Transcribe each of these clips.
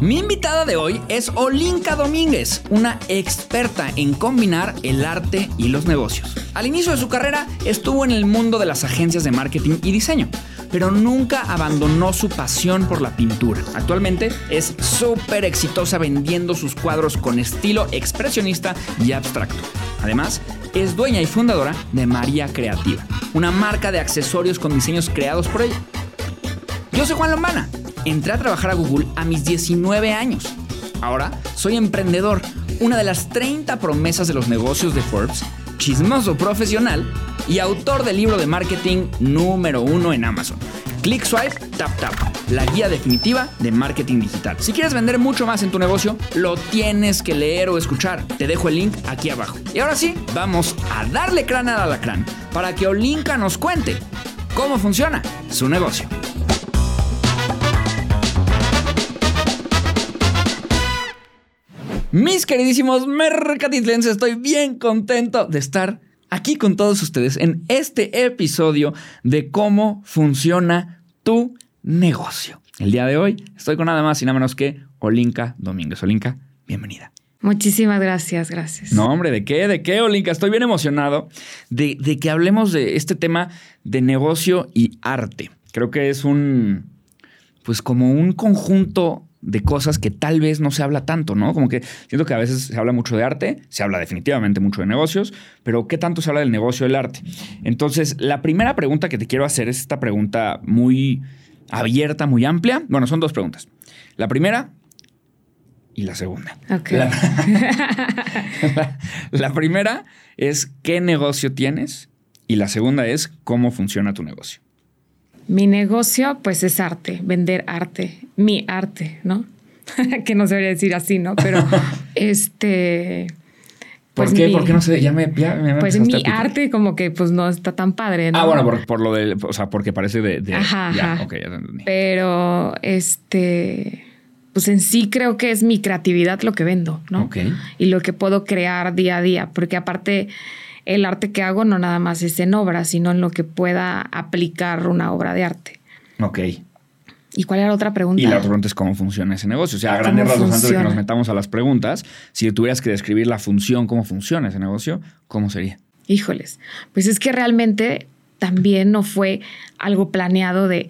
Mi invitada de hoy es Olinka Domínguez, una experta en combinar el arte y los negocios. Al inicio de su carrera estuvo en el mundo de las agencias de marketing y diseño, pero nunca abandonó su pasión por la pintura. Actualmente es súper exitosa vendiendo sus cuadros con estilo expresionista y abstracto. Además, es dueña y fundadora de María Creativa, una marca de accesorios con diseños creados por ella. Yo soy Juan Lombana. Entré a trabajar a Google a mis 19 años. Ahora soy emprendedor, una de las 30 promesas de los negocios de Forbes, chismoso profesional y autor del libro de marketing número uno en Amazon. Click Swipe Tap Tap, la guía definitiva de marketing digital. Si quieres vender mucho más en tu negocio, lo tienes que leer o escuchar. Te dejo el link aquí abajo. Y ahora sí, vamos a darle crán al alacrán para que Olinka nos cuente cómo funciona su negocio. Mis queridísimos mercatitlenses, estoy bien contento de estar aquí con todos ustedes en este episodio de cómo funciona tu negocio. El día de hoy estoy con nada más y nada menos que Olinka Domínguez. Olinka, bienvenida. Muchísimas gracias, gracias. No, hombre, ¿de qué? ¿De qué, Olinka? Estoy bien emocionado de, de que hablemos de este tema de negocio y arte. Creo que es un, pues como un conjunto de cosas que tal vez no se habla tanto, ¿no? Como que siento que a veces se habla mucho de arte, se habla definitivamente mucho de negocios, pero ¿qué tanto se habla del negocio del arte? Entonces, la primera pregunta que te quiero hacer es esta pregunta muy abierta, muy amplia. Bueno, son dos preguntas. La primera y la segunda. Ok. La, la- la primera es ¿qué negocio tienes? Y la segunda es ¿cómo funciona tu negocio? Mi negocio, pues es arte, vender arte, mi arte, ¿no? que no se debería decir así, ¿no? Pero este. ¿Por pues qué? mi- ¿Por qué no sé? Ya me, ya me Pues mi arte, como que pues no está tan padre, ¿no? Ah, bueno, por, por lo del. O sea, porque parece de. de- Ajá, ya, ajá. ok, ya te entendí. Pero este. Pues en sí creo que es mi creatividad lo que vendo, ¿no? Ok. y lo que puedo crear día a día, porque aparte el arte que hago no nada más es en obra, sino en lo que pueda aplicar una obra de arte. Ok. ¿Y cuál era la otra pregunta? Y la otra pregunta es cómo funciona ese negocio. O sea, a ¿Cómo grandes rasgos, antes de que nos metamos a las preguntas, si tuvieras que describir la función, cómo funciona ese negocio, ¿cómo sería? Híjoles, pues es que realmente también no fue algo planeado de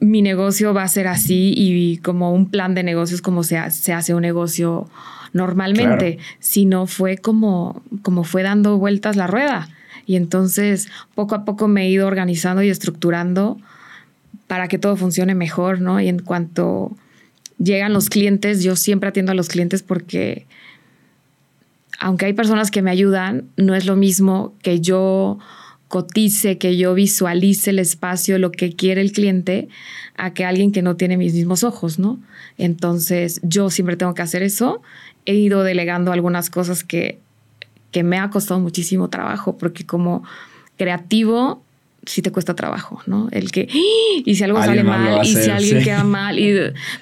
mi negocio va a ser así y como un plan de negocios como se, ha- se hace un negocio normalmente, sino fue como, como fue dando vueltas la rueda. Y entonces poco a poco me he ido organizando y estructurando para que todo funcione mejor, ¿no? Y en cuanto llegan los clientes, yo siempre atiendo a los clientes porque aunque hay personas que me ayudan, no es lo mismo que yo cotice, que yo visualice el espacio, lo que quiere el cliente, a que alguien que no tiene mis mismos ojos, ¿no? Entonces, yo siempre tengo que hacer eso. He ido delegando algunas cosas que, que me ha costado muchísimo trabajo, porque como creativo sí te cuesta trabajo, ¿no? El que, ¡Ah! y si algo Alguien sale mal, a y si hacer, alguien sí. queda mal, y,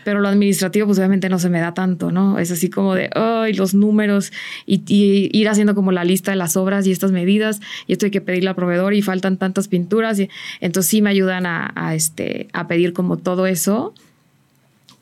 pero lo administrativo pues obviamente no se me da tanto, ¿no? Es así como de, ay, los números y, y ir haciendo como la lista de las obras y estas medidas y esto hay que pedirle al proveedor y faltan tantas pinturas y entonces sí me ayudan a, a, este, a pedir como todo eso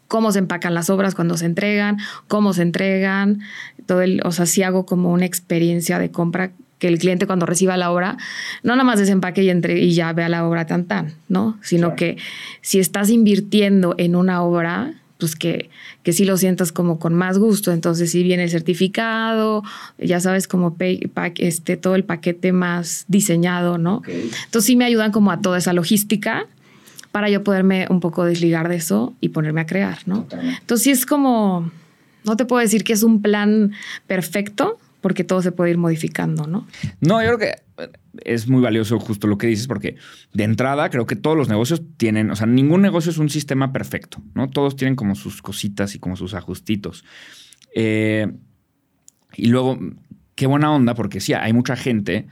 cómo se empacan las obras cuando se entregan, cómo se entregan, todo el, o sea, sí hago como una experiencia de compra que el cliente cuando reciba la obra no nada más desempaque y entre y ya vea la obra tan tan, ¿no? Sino Claro. que si estás invirtiendo en una obra, pues que, que sí lo sientas como con más gusto. Entonces, si viene el certificado, ya sabes, como pe- pa- este, todo el paquete más diseñado, ¿no? Entonces sí me ayudan como a toda esa logística para yo poderme un poco desligar de eso y ponerme a crear, ¿no? Totalmente. Entonces sí es como, no te puedo decir que es un plan perfecto, porque todo se puede ir modificando, ¿no? No, yo creo que es muy valioso justo lo que dices, porque de entrada creo que todos los negocios tienen, o sea, ningún negocio es un sistema perfecto, ¿no? Todos tienen como sus cositas y como sus ajustitos. Eh, y luego, qué buena onda, porque sí, hay mucha gente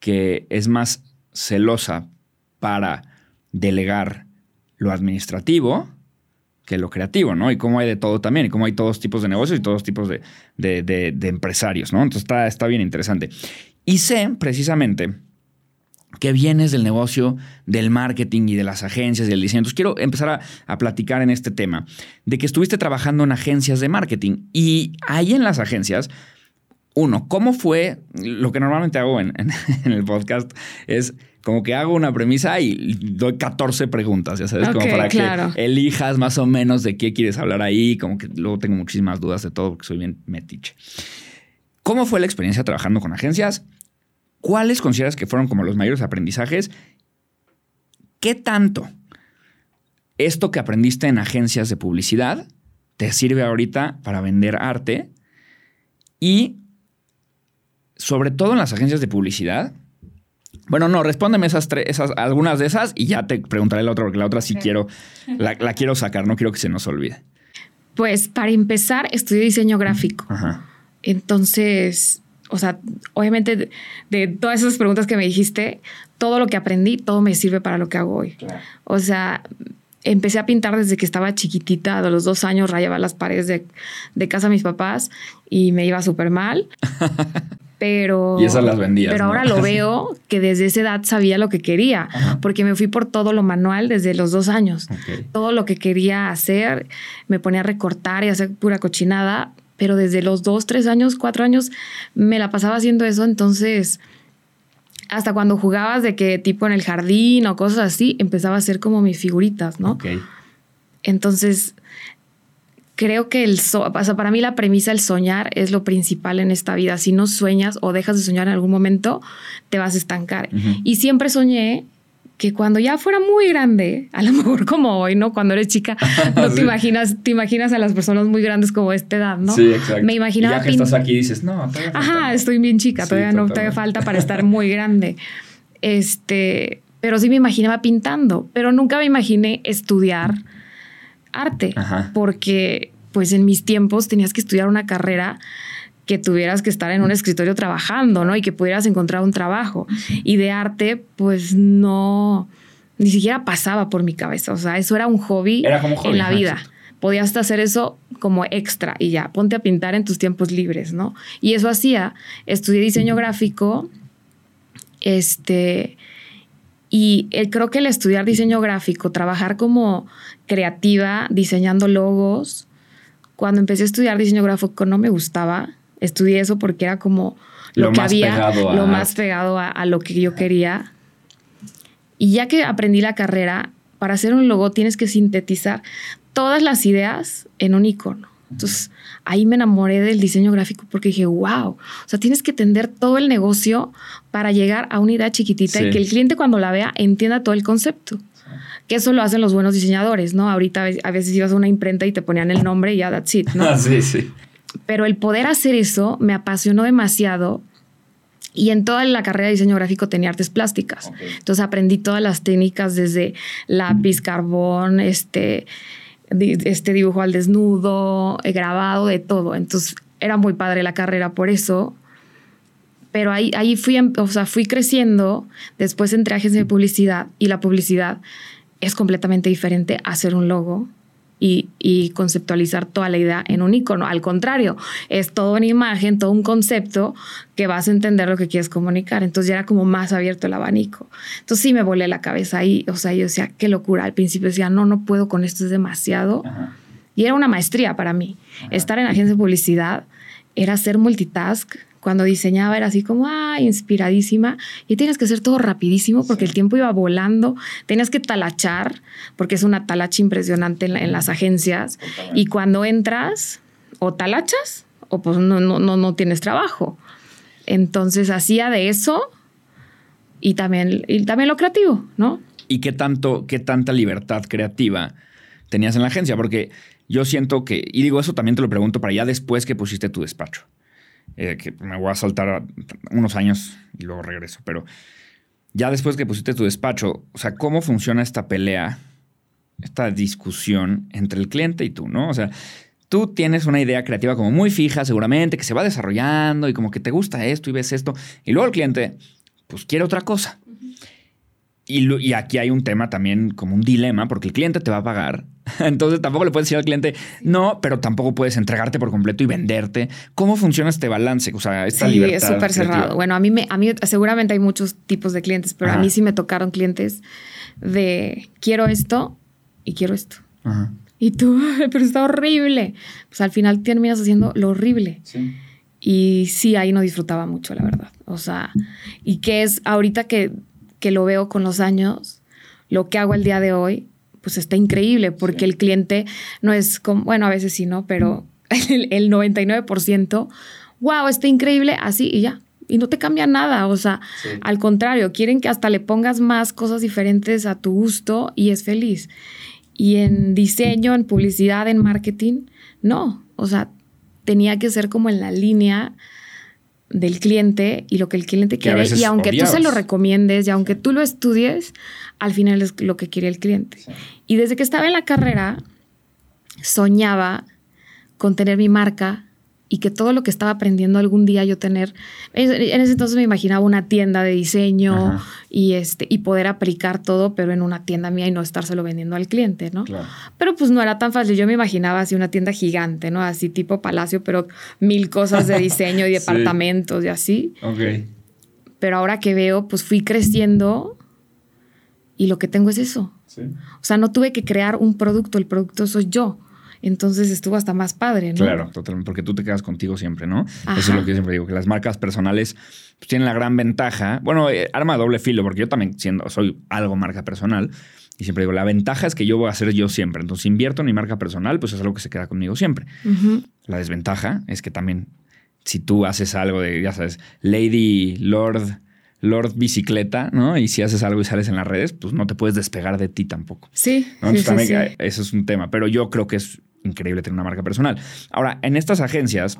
que es más celosa para delegar lo administrativo que lo creativo, ¿no? Y cómo hay de todo también, y cómo hay todos tipos de negocios y todos tipos de, de- empresarios, ¿no? Entonces está, está bien interesante. Y sé precisamente que vienes del negocio del marketing y de las agencias y del diseño. Entonces quiero empezar a, a, platicar en este tema de que estuviste trabajando en agencias de marketing y ahí en las agencias, uno, ¿cómo fue? Lo que normalmente hago en, en, en el podcast es como que hago una premisa y doy 14 preguntas, ya sabes, Ok, como para claro. que elijas más o menos de qué quieres hablar ahí, como que luego tengo muchísimas dudas de todo porque soy bien metiche. ¿Cómo fue la experiencia trabajando con agencias? ¿Cuáles consideras que fueron como los mayores aprendizajes? ¿Qué tanto esto que aprendiste en agencias de publicidad te sirve ahorita para vender arte? Y sobre todo en las agencias de publicidad. Bueno, no, respóndeme esas tres, esas, algunas de esas y ya te preguntaré la otra, porque la otra sí quiero, la, la quiero sacar, no quiero que se nos olvide. Pues para empezar, estudié diseño gráfico. Ajá. Entonces, o sea, obviamente de, de todas esas preguntas que me dijiste, todo lo que aprendí, todo me sirve para lo que hago hoy. O sea, empecé a pintar desde que estaba chiquitita, a los dos años rayaba las paredes de, de casa de mis papás y me iba súper mal. Pero, Y esas las vendías, Pero ¿no? ahora lo veo que desde esa edad sabía lo que quería, Ajá. porque me fui por todo lo manual desde los dos años. Todo lo que quería hacer, me ponía a recortar y hacer pura cochinada, pero desde los dos, tres años, cuatro años, me la pasaba haciendo eso. Entonces, hasta cuando jugabas de que tipo en el jardín o cosas así, empezaba a hacer como mis figuritas, ¿no? Ok. Entonces, creo que el so o sea, para mí la premisa el soñar es lo principal en esta vida. Si no sueñas o dejas de soñar en algún momento, te vas a estancar. Y siempre soñé que cuando ya fuera muy grande, a lo mejor como hoy, ¿no? Cuando eres chica, no Sí. te imaginas, te imaginas a las personas muy grandes como esta edad, ¿no? Sí, exacto. Me imaginaba Y ya que estás aquí dices, no, todavía falta, Ajá, ¿no? estoy bien chica, Sí, todavía no totalmente. falta para estar muy grande. Este, pero sí me imaginaba pintando, pero nunca me imaginé estudiar arte, Ajá. porque pues en mis tiempos tenías que estudiar una carrera que tuvieras que estar en un escritorio trabajando, ¿no? Y que pudieras encontrar un trabajo. Y de arte, pues no, ni siquiera pasaba por mi cabeza. O sea, eso era un hobby, Era como hobby, en la vida. exacto. Podías hasta hacer eso como extra y ya, ponte a pintar en tus tiempos libres, ¿no? Y eso hacía. Estudié diseño gráfico, este, y creo que el estudiar diseño gráfico, trabajar como creativa, diseñando logos, cuando empecé a estudiar diseño gráfico no me gustaba. Estudié eso porque era como lo, Lo que había, a lo más pegado a, a lo que yo quería. Y ya que aprendí la carrera, para hacer un logo tienes que sintetizar todas las ideas en un icono. Entonces ahí me enamoré del diseño gráfico porque dije, wow, o sea, tienes que entender todo el negocio para llegar a una idea chiquitita Sí. y que el cliente cuando la vea entienda todo el concepto. Que eso lo hacen los buenos diseñadores, ¿no? Ahorita a veces ibas a una imprenta y te ponían el nombre y ya, that's it, ¿no? Ah, sí, sí. Pero el poder hacer eso me apasionó demasiado y en toda la carrera de diseño gráfico tenía artes plásticas. Entonces aprendí todas las técnicas desde lápiz, carbón, este, este dibujo al desnudo, eh, grabado, de todo. Entonces era muy padre la carrera por eso. Pero ahí, ahí fui, em- o sea, fui creciendo, después entré a agencia de publicidad y la publicidad es completamente diferente a hacer un logo y, y conceptualizar toda la idea en un icono. Al contrario, es toda una imagen, todo un concepto que vas a entender lo que quieres comunicar. Entonces ya era como más abierto el abanico. Entonces sí me volé la cabeza ahí. O sea, yo decía, qué locura. Al principio decía, no, no puedo con esto, es demasiado. Ajá. Y era una maestría para mí. Estar en agencia de publicidad era hacer multitask. Cuando diseñaba era así como, ah, inspiradísima. Y tienes que hacer todo rapidísimo porque el tiempo iba volando. Tenías que talachar, porque es una talacha impresionante en, la- en las agencias. Y cuando entras, o talachas, o pues no, no, no, no tienes trabajo. Entonces hacía de eso y también, y también lo creativo, ¿no? ¿Y qué tanto, qué tanta libertad creativa tenías en la agencia? Porque yo siento que, y digo eso también te lo pregunto para ya después que pusiste tu despacho, eh, que me voy a saltar unos años y luego regreso, pero ya después que pusiste tu despacho, o sea, ¿cómo funciona esta pelea, esta discusión entre el cliente y tú, no? O sea, tú tienes una idea creativa como muy fija, seguramente, que se va desarrollando y como que te gusta esto y ves esto, y luego el cliente, pues quiere otra cosa. Y, y aquí hay un tema también como un dilema, porque el cliente te va a pagar Entonces tampoco le puedes decir al cliente no, pero tampoco puedes entregarte por completo y venderte. ¿Cómo funciona este balance? O sea, esta sí, libertad. es súper cerrado. Bueno, a mí, me, a mí seguramente hay muchos tipos de clientes, pero Ajá. a mí sí me tocaron clientes de quiero esto y quiero esto. Ajá. Y tú, "Ay, pero está horrible. Pues al final terminas haciendo lo horrible. Sí. Y sí, ahí no disfrutaba mucho, la verdad. O sea, y que es ahorita que, que lo veo con los años, lo que hago el día de hoy, pues está increíble, porque el cliente no es como, bueno, a veces sí, ¿no? Pero el, el 99%, wow, está increíble, así y ya. Y no te cambia nada, o sea, Sí. al contrario, quieren que hasta le pongas más cosas diferentes a tu gusto y es feliz. Y en diseño, en publicidad, en marketing, no. O sea, tenía que ser como en la línea del cliente y lo que el cliente quiere. Y aunque tú se lo recomiendes y aunque tú lo estudies, al final es lo que quiere el cliente. Y desde que estaba en la carrera, soñaba con tener mi marca y que todo lo que estaba aprendiendo algún día yo tener, en ese entonces me imaginaba una tienda de diseño Ajá. y este y poder aplicar todo, pero en una tienda mía y no estárselo vendiendo al cliente, ¿no? Claro. Pero pues no era tan fácil. Yo me imaginaba así una tienda gigante, ¿no? Así tipo palacio, pero mil cosas de diseño y Sí. departamentos y así. Ok. Pero ahora que veo, pues fui creciendo y lo que tengo es eso. Sí. O sea, no tuve que crear un producto, el producto soy yo. Entonces estuvo hasta más padre, ¿no? Claro, totalmente, porque tú te quedas contigo siempre, ¿no? Eso es lo que yo siempre digo, que las marcas personales pues, tienen la gran ventaja, bueno, eh, arma de doble filo, porque yo también siendo, soy algo marca personal, y siempre digo, la ventaja es que yo voy a ser yo siempre, entonces si invierto en mi marca personal, pues es algo que se queda conmigo siempre. La desventaja es que también, si tú haces algo de, ya sabes, Lady, Lord, Lord Bicicleta, ¿no? Y si haces algo y sales en las redes, pues no te puedes despegar de ti tampoco. Sí, ¿no? sí, Entonces sí, también sí. eh, eso es un tema, pero yo creo que es increíble tener una marca personal. Ahora, en estas agencias,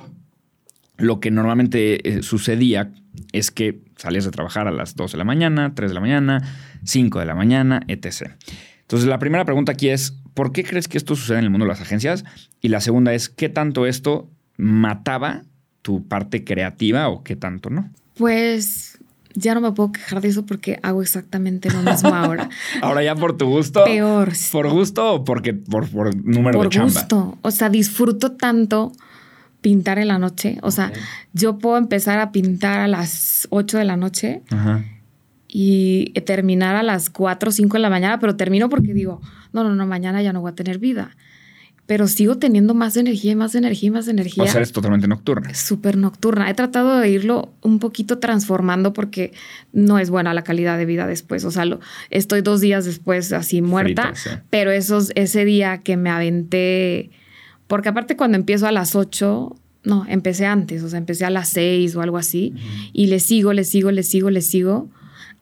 lo que normalmente eh, sucedía es que salías de trabajar a las 2 de la mañana, 3 de la mañana, 5 de la mañana, etc. Entonces, la primera pregunta aquí es, ¿por qué crees que esto sucede en el mundo de las agencias? Y la segunda es, ¿qué tanto esto mataba tu parte creativa o qué tanto no? Pues ya no me puedo quejar de eso porque hago exactamente lo mismo ahora. Ahora ya por tu gusto. Peor. ¿Por gusto o porque por, por número de por chamba? gusto. O sea, disfruto tanto pintar en la noche. O sea, yo puedo empezar a pintar a las 8 de la noche Ajá. y terminar a las 4 o 5 de la mañana, pero termino porque digo, no, no, no, mañana ya no voy a tener vida. Pero sigo teniendo más energía y más energía y más energía. O sea, eres totalmente nocturna. súper nocturna. He tratado de irlo un poquito transformando porque no es buena la calidad de vida después. O sea, lo- estoy dos días después así muerta, Frita, sí. pero esos, ese día que me aventé, porque aparte cuando empiezo a las 8, no, empecé antes, o sea, empecé a las 6 o algo así, y le sigo, le sigo, le sigo, le sigo.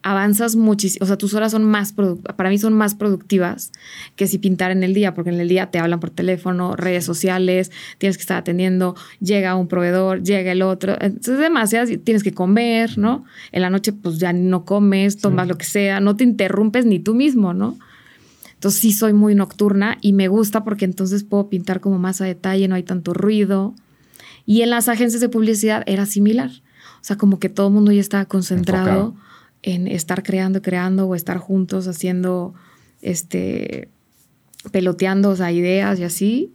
Avanzas muchísimo, o sea, tus horas son más, para mí son más productivas que si pintar en el día, porque en el día te hablan por teléfono, redes sociales, tienes que estar atendiendo, llega un proveedor, llega el otro, entonces demasiadas, tienes que comer, ¿no? En la noche pues ya no comes, tomas lo que sea, no te interrumpes ni tú mismo, ¿no? Entonces sí soy muy nocturna y me gusta porque entonces puedo pintar como más a detalle, no hay tanto ruido. Y en las agencias de publicidad era similar. O sea, como que todo el mundo ya estaba concentrado Enfocado. En estar creando, creando o estar juntos haciendo, este, peloteando, o sea, ideas y así.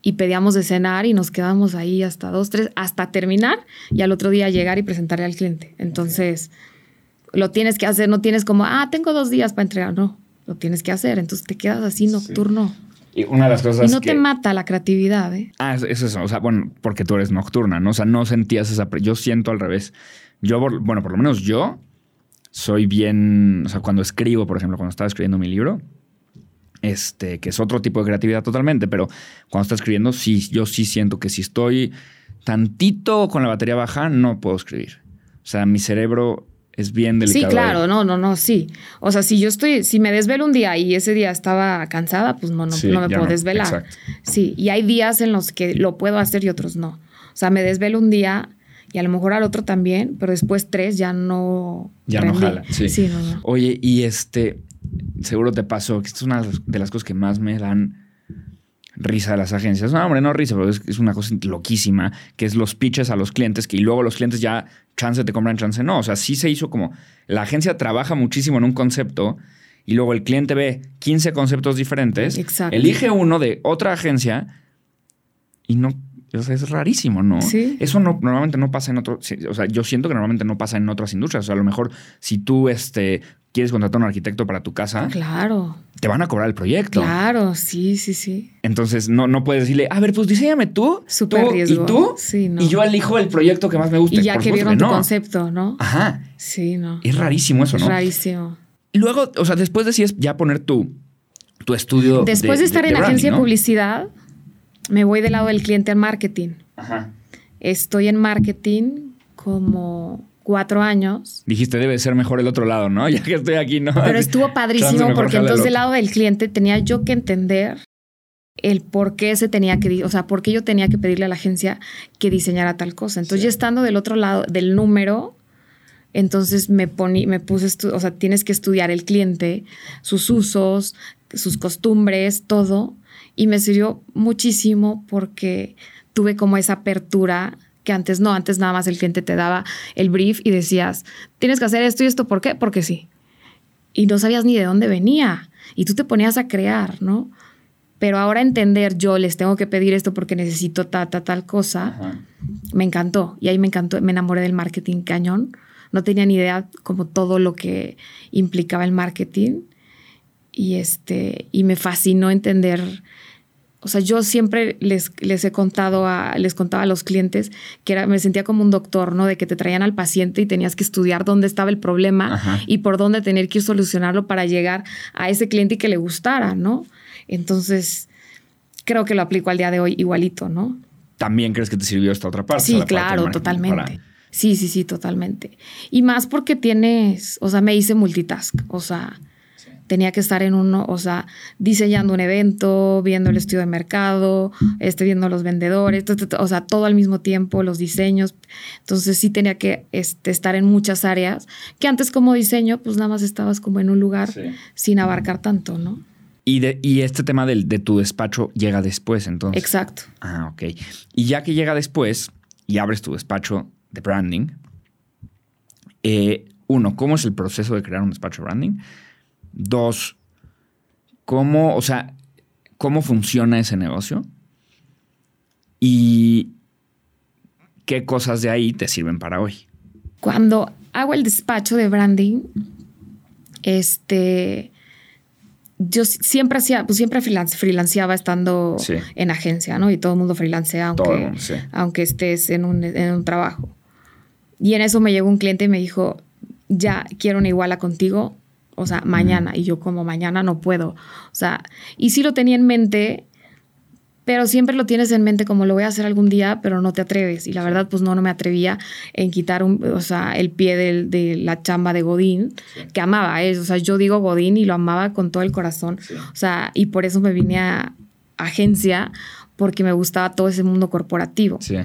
Y pedíamos de cenar y nos quedábamos ahí hasta dos, tres, hasta terminar y al otro día llegar y presentarle al cliente. Entonces, lo tienes que hacer, no tienes como, ah, tengo dos días para entregar, no, lo tienes que hacer. Entonces te quedas así nocturno. Y una de las cosas Y no que... te mata la creatividad, ¿eh? Ah, es es eso. O sea, bueno, porque tú eres nocturna, ¿no? O sea, no sentías esa... Yo siento al revés. Yo, bueno, por lo menos yo soy bien... O sea, cuando escribo, por ejemplo, cuando estaba escribiendo mi libro, este, que es otro tipo de creatividad totalmente, pero cuando estás escribiendo, sí, yo sí siento que si estoy tantito con la batería baja, no puedo escribir. O sea, mi cerebro es bien Sí, delicado. claro, ahí. no, no, no, sí. O sea, si yo estoy, si me desvelo un día y ese día estaba cansada, pues no, no, Sí, no me puedo no, desvelar. exacto. Sí, y hay días en los que lo puedo hacer y otros no. O sea, me desvelo un día y a lo mejor al otro también, pero después tres ya no. Ya no jala, sí. no, no. Oye, y este, seguro te pasó, que esto es una de las cosas que más me dan risa de las agencias. No, hombre, no risa, pero es, es una cosa loquísima, que es los pitches a los clientes, que y luego los clientes ya chance te compran, chance no. O sea, sí se hizo como, la agencia trabaja muchísimo en un concepto y luego el cliente ve 15 conceptos diferentes, Exacto. elige uno de otra agencia y no, o sea, es rarísimo, ¿no? Sí. Eso no, normalmente no pasa en otro, o sea, yo siento que normalmente no pasa en otras industrias. O sea, a lo mejor si tú este, quieres contratar a un arquitecto para tu casa, Claro, te van a cobrar el proyecto. claro, sí, sí, sí. Entonces no, no puedes decirle, a ver, pues diseñame tú, Súper tú riesgo. y tú, Sí, no. y yo elijo el proyecto que más me guste. Y ya Por que vieron tu no. concepto, ¿no? Ajá. Sí, no. Es rarísimo eso, Es ¿no? rarísimo. Y luego, o sea, después decides ya poner tu, tu estudio. Después de, estar en branding, agencia de ¿no? publicidad, me voy del lado del cliente al marketing. Ajá. Estoy en marketing como cuatro años. Dijiste, debe ser mejor el otro lado, ¿no? Ya que estoy aquí, ¿no? Pero estuvo padrísimo porque entonces del lado del cliente tenía yo que entender el por qué se tenía que, o sea, por qué yo tenía que pedirle a la agencia que diseñara tal cosa. Entonces, Sí. ya estando del otro lado del número, entonces me poní, me puse, o sea, tienes que estudiar el cliente, sus usos, sus costumbres, todo. Y me sirvió muchísimo porque tuve como esa apertura que antes no, antes nada más el cliente te daba el brief y decías, tienes que hacer esto y esto, ¿por qué? Porque sí y no sabías ni de dónde venía. Y tú te ponías a crear, ¿no? Pero ahora entender, yo les tengo que pedir esto porque necesito ta, ta, tal cosa, Ajá. me encantó. Y ahí me encantó, me enamoré del marketing cañón. No tenía ni idea como todo lo que implicaba el marketing. Y, este, y me fascinó entender. O sea, yo siempre les, les he contado a, les contaba a los clientes que era, me sentía como un doctor, ¿no? De que te traían al paciente y tenías que estudiar dónde estaba el problema Ajá. y por dónde tener que ir solucionarlo para llegar a ese cliente y que le gustara, ¿no? Entonces, creo que lo aplico al día de hoy igualito, ¿no? También crees que te sirvió esta otra parte. o sea, Sí, parte claro, totalmente. para- Sí, sí, sí, totalmente. Y más porque tienes, o sea, me hice multitask, o sea, tenía que estar en uno, o sea, diseñando un evento, viendo el estudio de mercado, este, viendo los vendedores, o sea, todo al mismo tiempo, los diseños. Entonces sí tenía que este, estar en muchas áreas, que antes como diseño, pues nada más estabas como en un lugar Sí. sin abarcar tanto, ¿no? Y, de, y este tema del, de tu despacho llega después, entonces. Exacto. Ah, ok. Y ya que llega después y abres tu despacho de branding, eh, uno, ¿cómo es el proceso de crear un despacho de branding? Dos, ¿cómo, o sea, cómo funciona ese negocio? Y qué cosas de ahí te sirven para hoy. Cuando hago el despacho de branding, este, yo si- siempre hacía, pues siempre freelance- freelanceaba estando Sí. en agencia, ¿no? Y todo el mundo freelancea aunque, mundo, sí. aunque estés en un, en un trabajo. Y en eso me llegó un cliente y me dijo, ya quiero una iguala contigo, o sea, mañana. Y yo como mañana no puedo. O sea, y sí lo tenía en mente, pero siempre lo tienes en mente como lo voy a hacer algún día, pero no te atreves. Y la verdad, pues no, no me atrevía en quitar un, o sea, el pie de la chamba de Godín, que amaba. ¿eh? O sea, yo digo Godín y lo amaba con todo el corazón. O sea, y por eso me vine a agencia, porque me gustaba todo ese mundo corporativo. Sí.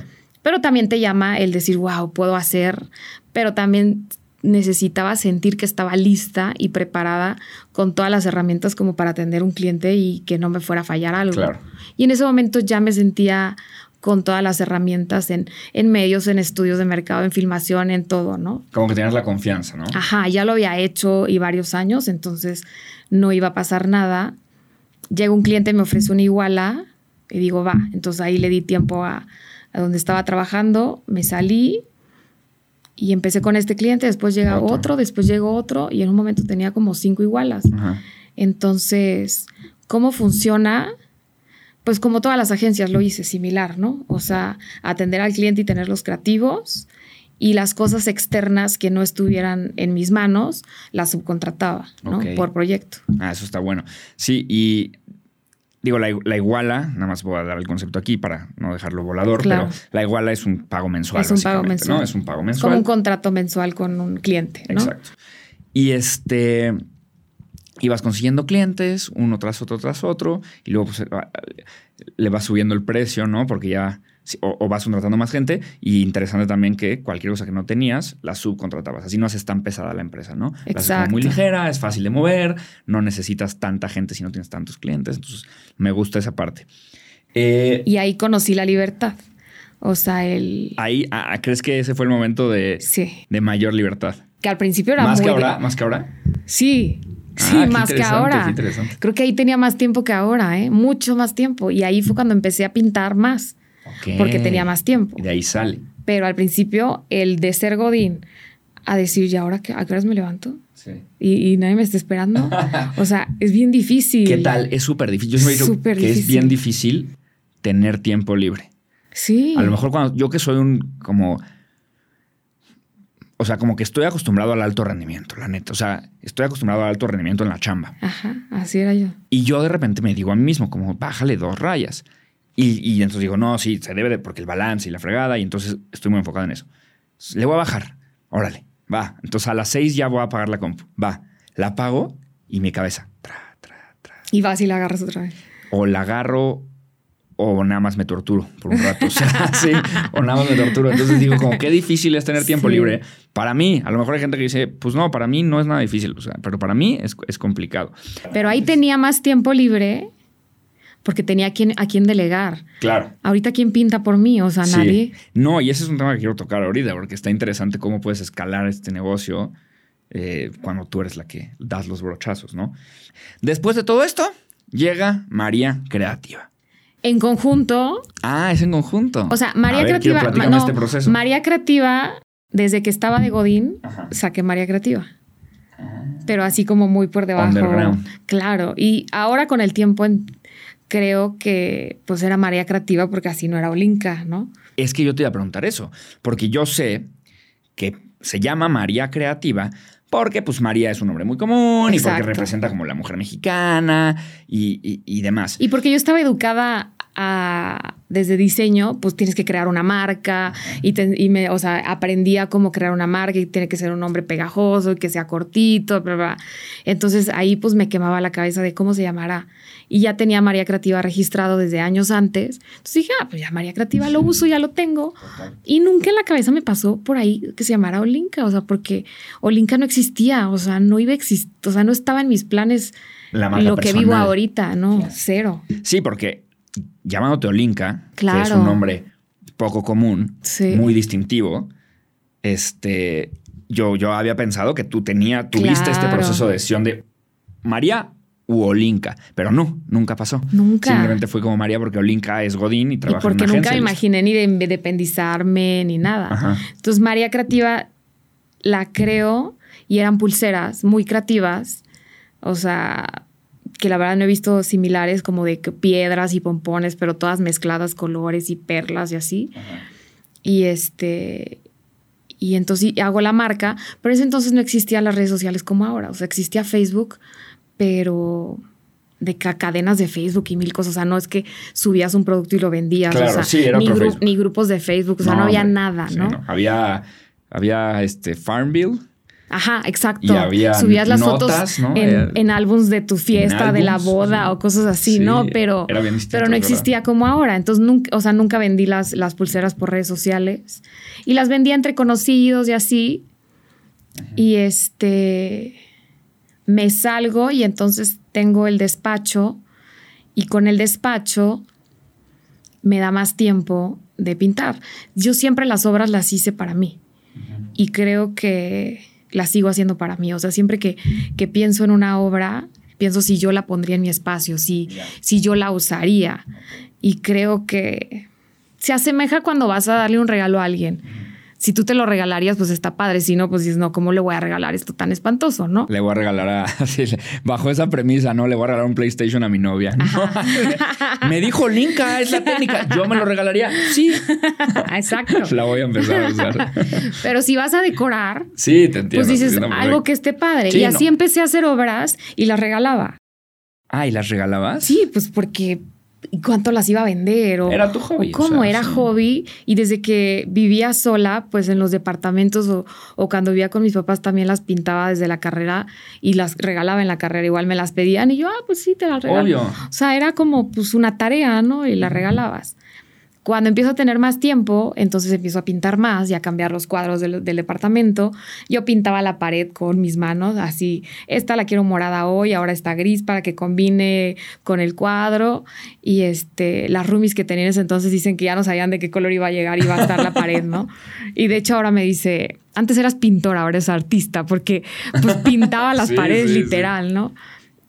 Pero también te llama el decir, wow, puedo hacer, pero también necesitaba sentir que estaba lista y preparada con todas las herramientas como para atender un cliente y que no me fuera a fallar algo. Claro. Y en ese momento ya me sentía con todas las herramientas en, en medios, en estudios de mercado, en filmación, en todo, ¿no? Como que tenías la confianza, ¿no? Ajá, ya lo había hecho y varios años, entonces no iba a pasar nada. Llega un cliente, me ofrece una iguala y digo, va. Entonces ahí le di tiempo a, a donde estaba trabajando, me salí y empecé con este cliente, después llega Otro. otro. después llegó otro y en un momento tenía como cinco igualas. Ajá. Entonces, ¿cómo funciona? Pues como todas las agencias lo hice, similar, ¿no? O sea, atender al cliente y tener los creativos y las cosas externas que no estuvieran en mis manos, las subcontrataba, ¿no? Por proyecto. Ah, eso está bueno. Sí, y digo, la, la iguala, nada más voy a dar el concepto aquí para no dejarlo volador, Claro. pero la iguala es un pago mensual. Es un pago mensual. ¿no? Es un pago mensual. como un contrato mensual con un cliente, ¿no? Exacto. Y este. Ibas consiguiendo clientes, uno tras otro tras otro, y luego pues, va- le vas subiendo el precio, ¿no? Porque ya. Sí, O, o vas contratando más gente. Y interesante también que cualquier cosa que no tenías, la subcontratabas. Así no haces tan pesada la empresa, ¿no? La haces como muy Exacto. ligera, es fácil de mover, no necesitas tanta gente si no tienes tantos clientes. Entonces, me gusta esa parte. Eh, Y ahí conocí la libertad. O sea, el... ahí, ah, ¿crees que ese fue el momento de, Sí. de mayor libertad? Que al principio era Más muy... que ahora, más que ahora. Sí, Sí, Ah, qué más que ahora. Creo que ahí tenía más tiempo que ahora, ¿eh? Mucho más tiempo. Y ahí fue cuando empecé a pintar más, Porque tenía más tiempo. Y de ahí sale. Pero al principio, el de ser Godín a decir, ¿y ahora a qué horas me levanto? Sí. Y, y nadie me está esperando. o sea, es bien difícil. ¿Qué tal? Es súper difícil. Yo siempre Súper que es difícil. bien difícil tener tiempo libre. Sí. A lo mejor cuando yo que soy un como o sea, como que estoy acostumbrado al alto rendimiento, la neta. O sea, estoy acostumbrado al alto rendimiento en la chamba. Ajá, así era yo. Y yo de repente me digo a mí mismo, como, bájale dos rayas. Y, y entonces digo, no, sí, se debe de, porque el balance y la fregada, y entonces estoy muy enfocado en eso. Le voy a bajar, órale, va. Entonces a las seis ya voy a apagar la compu, va. La apago y mi cabeza, tra, tra, tra. Y vas y la agarras otra vez. O la agarro o nada más me torturo por un rato. O sea, sí, o nada más me torturo. Entonces digo, como qué difícil es tener tiempo Sí. libre. Para mí, a lo mejor hay gente que dice, pues no, para mí no es nada difícil. O sea, pero para mí es, es complicado. Pero ahí tenía más tiempo libre porque tenía a quien, a quien delegar. Claro. Ahorita, ¿quién pinta por mí? O sea, Sí. nadie. No, y ese es un tema que quiero tocar ahorita, porque está interesante cómo puedes escalar este negocio eh, cuando tú eres la que das los brochazos, ¿no? Después de todo esto, llega María Creativa. En conjunto, Ah, es en conjunto. o sea, María A ver, Creativa. no, este proceso. María Creativa, desde que estaba de Godín, Ajá. saqué María Creativa. Pero así como muy por debajo. Claro. Y ahora con el tiempo en- creo que pues era María Creativa porque así no era Olinka, ¿no? Es que yo te iba a preguntar eso, porque yo sé que se llama María Creativa porque pues María es un nombre muy común y porque representa como la mujer mexicana y, y- y demás. Y porque yo estaba educada a- desde diseño, pues tienes que crear una marca y, te- y me, o sea, aprendí a cómo crear una marca y tiene que ser un nombre pegajoso y que sea cortito, bla, bla. Entonces ahí pues me quemaba la cabeza de cómo se llamará. Y ya tenía María Creativa registrado desde años antes. Entonces dije, ah, pues ya María Creativa lo uso, ya lo tengo. Y nunca en la cabeza me pasó por ahí que se llamara Olinka, o sea, porque Olinka no existía, o sea, no iba a existir, o sea, no estaba en mis planes lo que vivo ahorita, no, cero. Sí, porque llamándote Olinka, que es un nombre poco común, Sí. muy distintivo, este, yo, yo había pensado que tú tenía, tuviste este proceso de decisión de María u Olinka, pero no, nunca pasó. Nunca. Simplemente fue como María porque Olinka es Godín y Y trabaja porque en una nunca me imaginé ni de independizarme ni nada. Ajá. Entonces, María Creativa la creo y eran pulseras muy creativas. O sea, que la verdad no he visto similares como de piedras y pompones, pero todas mezcladas, colores y perlas y así. Y este. Y entonces hago la marca, pero ese entonces no existían las redes sociales como ahora. O sea, existía Facebook, pero de ca- cadenas de Facebook y mil cosas. O sea, no es que subías un producto y lo vendías. Claro, o sea, sí, era ni, otro gru- Facebook. ni grupos de Facebook. O sea, no, había hombre. nada, Sí, ¿no? Había, había este Farmville. Ajá, exacto. Y había Subías las notas, fotos ¿no? en, Eh, en álbums de tu fiesta, de la boda sí. o cosas así, Sí, ¿no? Pero, era bien distinto, pero no verdad. existía como ahora. Entonces, nunca, o sea, nunca vendí las, las pulseras por redes sociales. Y las vendía entre conocidos y así. Y este. Me salgo y entonces tengo el despacho. Y con el despacho me da más tiempo de pintar. Yo siempre las obras las hice para mí y creo que la sigo haciendo para mí. O sea, siempre que, que pienso en una obra, pienso si yo la pondría en mi espacio, si, si yo la usaría. Y creo que se asemeja cuando vas a darle un regalo a alguien. Si tú te lo regalarías, pues está padre. Si no, pues dices, no, ¿cómo le voy a regalar esto tan espantoso, no? Le voy a regalar a. sí, bajo esa premisa, ¿no? Le voy a regalar un PlayStation a mi novia. No. me dijo Linka, es la técnica. Yo me lo regalaría. Sí. Exacto. La voy a empezar a usar. Pero si vas a decorar, Sí, te entiendo. pues dices te algo que esté padre. Sí, y así no. empecé a hacer obras y las regalaba. Ah, ¿y las regalabas? Sí, pues porque ¿y cuánto las iba a vender o Era tu hobby, o cómo o sea, era sí. hobby y desde que vivía sola, pues en los departamentos o, o cuando vivía con mis papás también las pintaba desde la carrera y las regalaba en la carrera, igual me las pedían y yo, ah, pues sí, te las regalo. Obvio. O sea, era como pues una tarea, ¿no? Y las regalabas. Cuando empiezo a tener más tiempo, entonces empiezo a pintar más y a cambiar los cuadros del, departamento. Yo pintaba la pared con mis manos, así, esta la quiero morada hoy, ahora está gris para que combine con el cuadro. Y este, las roomies que tenían ese entonces dicen que ya no sabían de qué color iba a llegar y iba a estar la pared, ¿no? Y de hecho ahora me dice, antes eras pintora, ahora eres artista, porque pues pintaba las paredes literal, ¿no?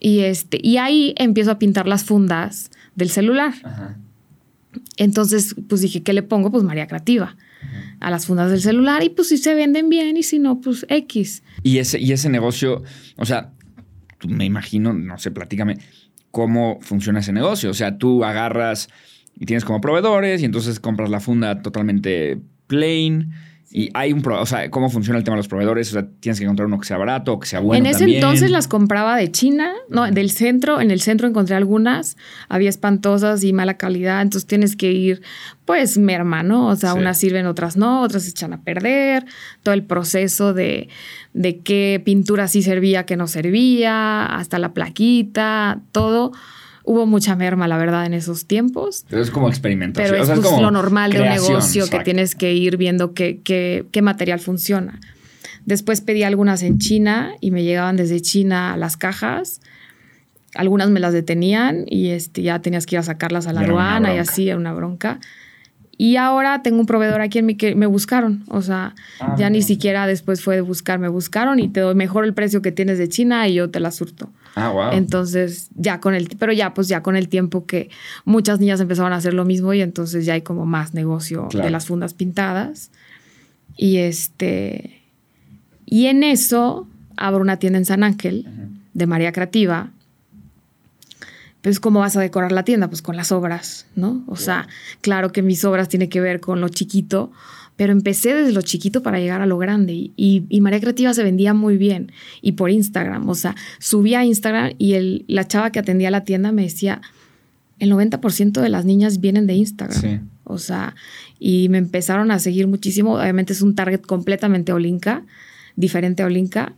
Y, este, y ahí empiezo a pintar las fundas del celular. Entonces, pues dije, ¿qué le pongo? Pues María Creativa a las fundas del celular y pues si se venden bien y si no, pues X. Y ese, y ese negocio, o sea, me imagino, no sé, platícame, cómo funciona ese negocio. O sea, tú agarras y tienes como proveedores y entonces compras la funda totalmente plain y hay un, o sea, cómo funciona el tema de los proveedores, o sea, tienes que encontrar uno que sea barato, o que sea bueno. En ese entonces las compraba de China, no, del centro, en el centro encontré algunas, había espantosas y mala calidad, entonces tienes que ir, pues, merma, ¿no? O sea, unas sirven, otras no, otras se echan a perder, todo el proceso de, de qué pintura sí servía, qué no servía, hasta la plaquita, todo hubo mucha merma, la verdad, en esos tiempos. Pero es como experimentación. Pero es, lo normal de un negocio que tienes que ir viendo qué, qué, qué, material funciona. Después pedí algunas en China y me llegaban desde China las cajas. Algunas me las detenían y este, ya tenías que ir a sacarlas a la aduana y así, era una bronca. Y ahora tengo un proveedor aquí en mi que me buscaron. O sea, ah, ya ni siquiera después fue de buscar, me buscaron y te doy mejor el precio que tienes de China y yo te la surto. Ah, wow. Entonces, ya con el, pero ya, pues ya con el tiempo que muchas niñas empezaron a hacer lo mismo y entonces ya hay como más negocio de las fundas pintadas. Y este, y en eso abro una tienda en San Ángel de María Creativa pues ¿cómo vas a decorar la tienda? Pues con las obras, ¿no? O sea, claro que mis obras tienen que ver con lo chiquito, pero empecé desde lo chiquito para llegar a lo grande y, María Creativa se vendía muy bien y por Instagram, o sea, subía a Instagram y el, la chava que atendía la tienda me decía, el 90% de las niñas vienen de Instagram. Sí. O sea, y me empezaron a seguir muchísimo. Obviamente es un target completamente Olinka, diferente a Olinka.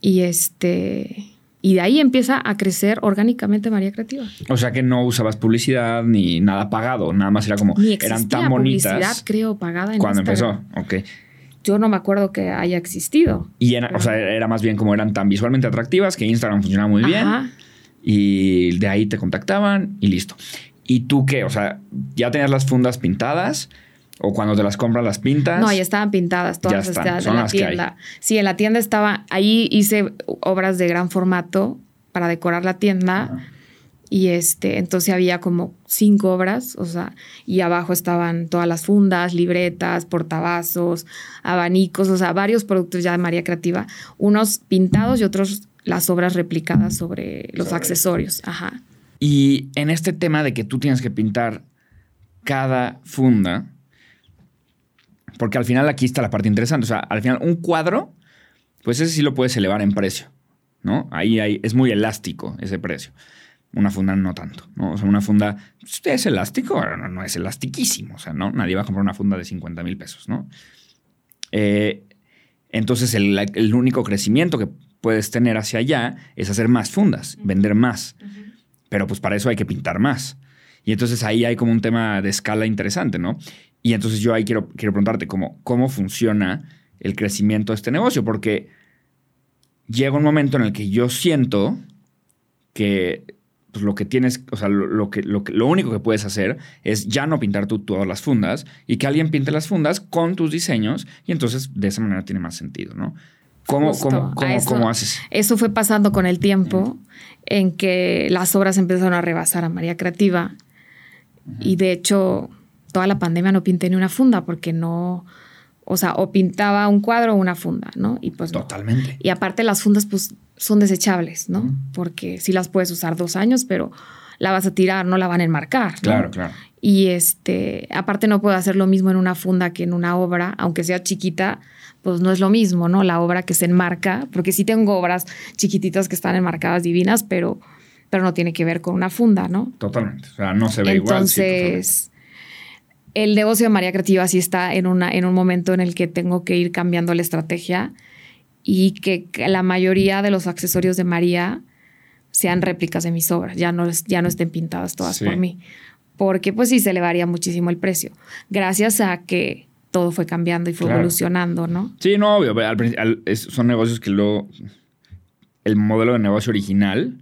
Y este, y de ahí empieza a crecer orgánicamente María Creativa. O sea que no usabas publicidad ni nada pagado, nada más era como ni eran tan bonitas. publicidad, creo, pagada en Cuando empezó, ok. Yo no me acuerdo que haya existido. Y era, o sea, era más bien como eran tan visualmente atractivas que Instagram funcionaba muy bien. Y de ahí te contactaban y listo. ¿Y tú qué? O sea, ya tenías las fundas pintadas o cuando te las compras las pintas. No, ya estaban pintadas todas este, en la tienda. Sí, en la tienda estaba, ahí hice obras de gran formato para decorar la tienda. Y este, entonces había como cinco obras, o sea, y abajo estaban todas las fundas, libretas, portavasos, abanicos, o sea, varios productos ya de María Creativa, unos pintados y otros las obras replicadas sobre los accesorios. Ajá. Y en este tema de que tú tienes que pintar cada funda, porque al final aquí está la parte interesante. O sea, al final un cuadro, pues ese sí lo puedes elevar en precio, ¿no? Ahí, es muy elástico ese precio. Una funda no tanto, ¿no? O sea, una funda es elástico, no, no es elastiquísimo. O sea, ¿no? Nadie va a comprar una funda de 50 mil pesos, ¿no? Eh, entonces, el, el, único crecimiento que puedes tener hacia allá es hacer más fundas, vender más. Pero pues para eso hay que pintar más. Y entonces ahí hay como un tema de escala interesante, ¿no? Y entonces yo ahí quiero, quiero preguntarte cómo, cómo funciona el crecimiento de este negocio, porque llega un momento en el que yo siento que pues, lo que tienes, o sea, lo, que, lo, lo, único que puedes hacer es ya no pintar tú todas las fundas y que alguien pinte las fundas con tus diseños y entonces de esa manera tiene más sentido, ¿no? ¿Cómo, cómo, cómo, haces? Eso fue pasando con el tiempo en que las obras empezaron a rebasar a María Creativa y de hecho toda la pandemia no pinté ni una funda porque no, o sea, o pintaba un cuadro o una funda, ¿no? Y pues Totalmente. Y aparte las fundas pues son desechables, ¿no? Porque sí las puedes usar dos años, pero la vas a tirar, no la van a enmarcar. Claro, claro. Y este, aparte no puedo hacer lo mismo en una funda que en una obra, aunque sea chiquita, pues no es lo mismo, ¿no? La obra que se enmarca, porque sí tengo obras chiquititas que están enmarcadas divinas, pero, pero no tiene que ver con una funda, ¿no? Totalmente. O sea, no se ve igual. Entonces, el negocio de María Creativa sí está en, una, en un momento en el que tengo que ir cambiando la estrategia y que, la mayoría de los accesorios de María sean réplicas de mis obras, ya no, ya no estén pintadas todas por mí. porque pues sí se elevaría muchísimo el precio, gracias a que todo fue cambiando y fue evolucionando, ¿no? Sí, no, obvio, son negocios que luego, el modelo de negocio original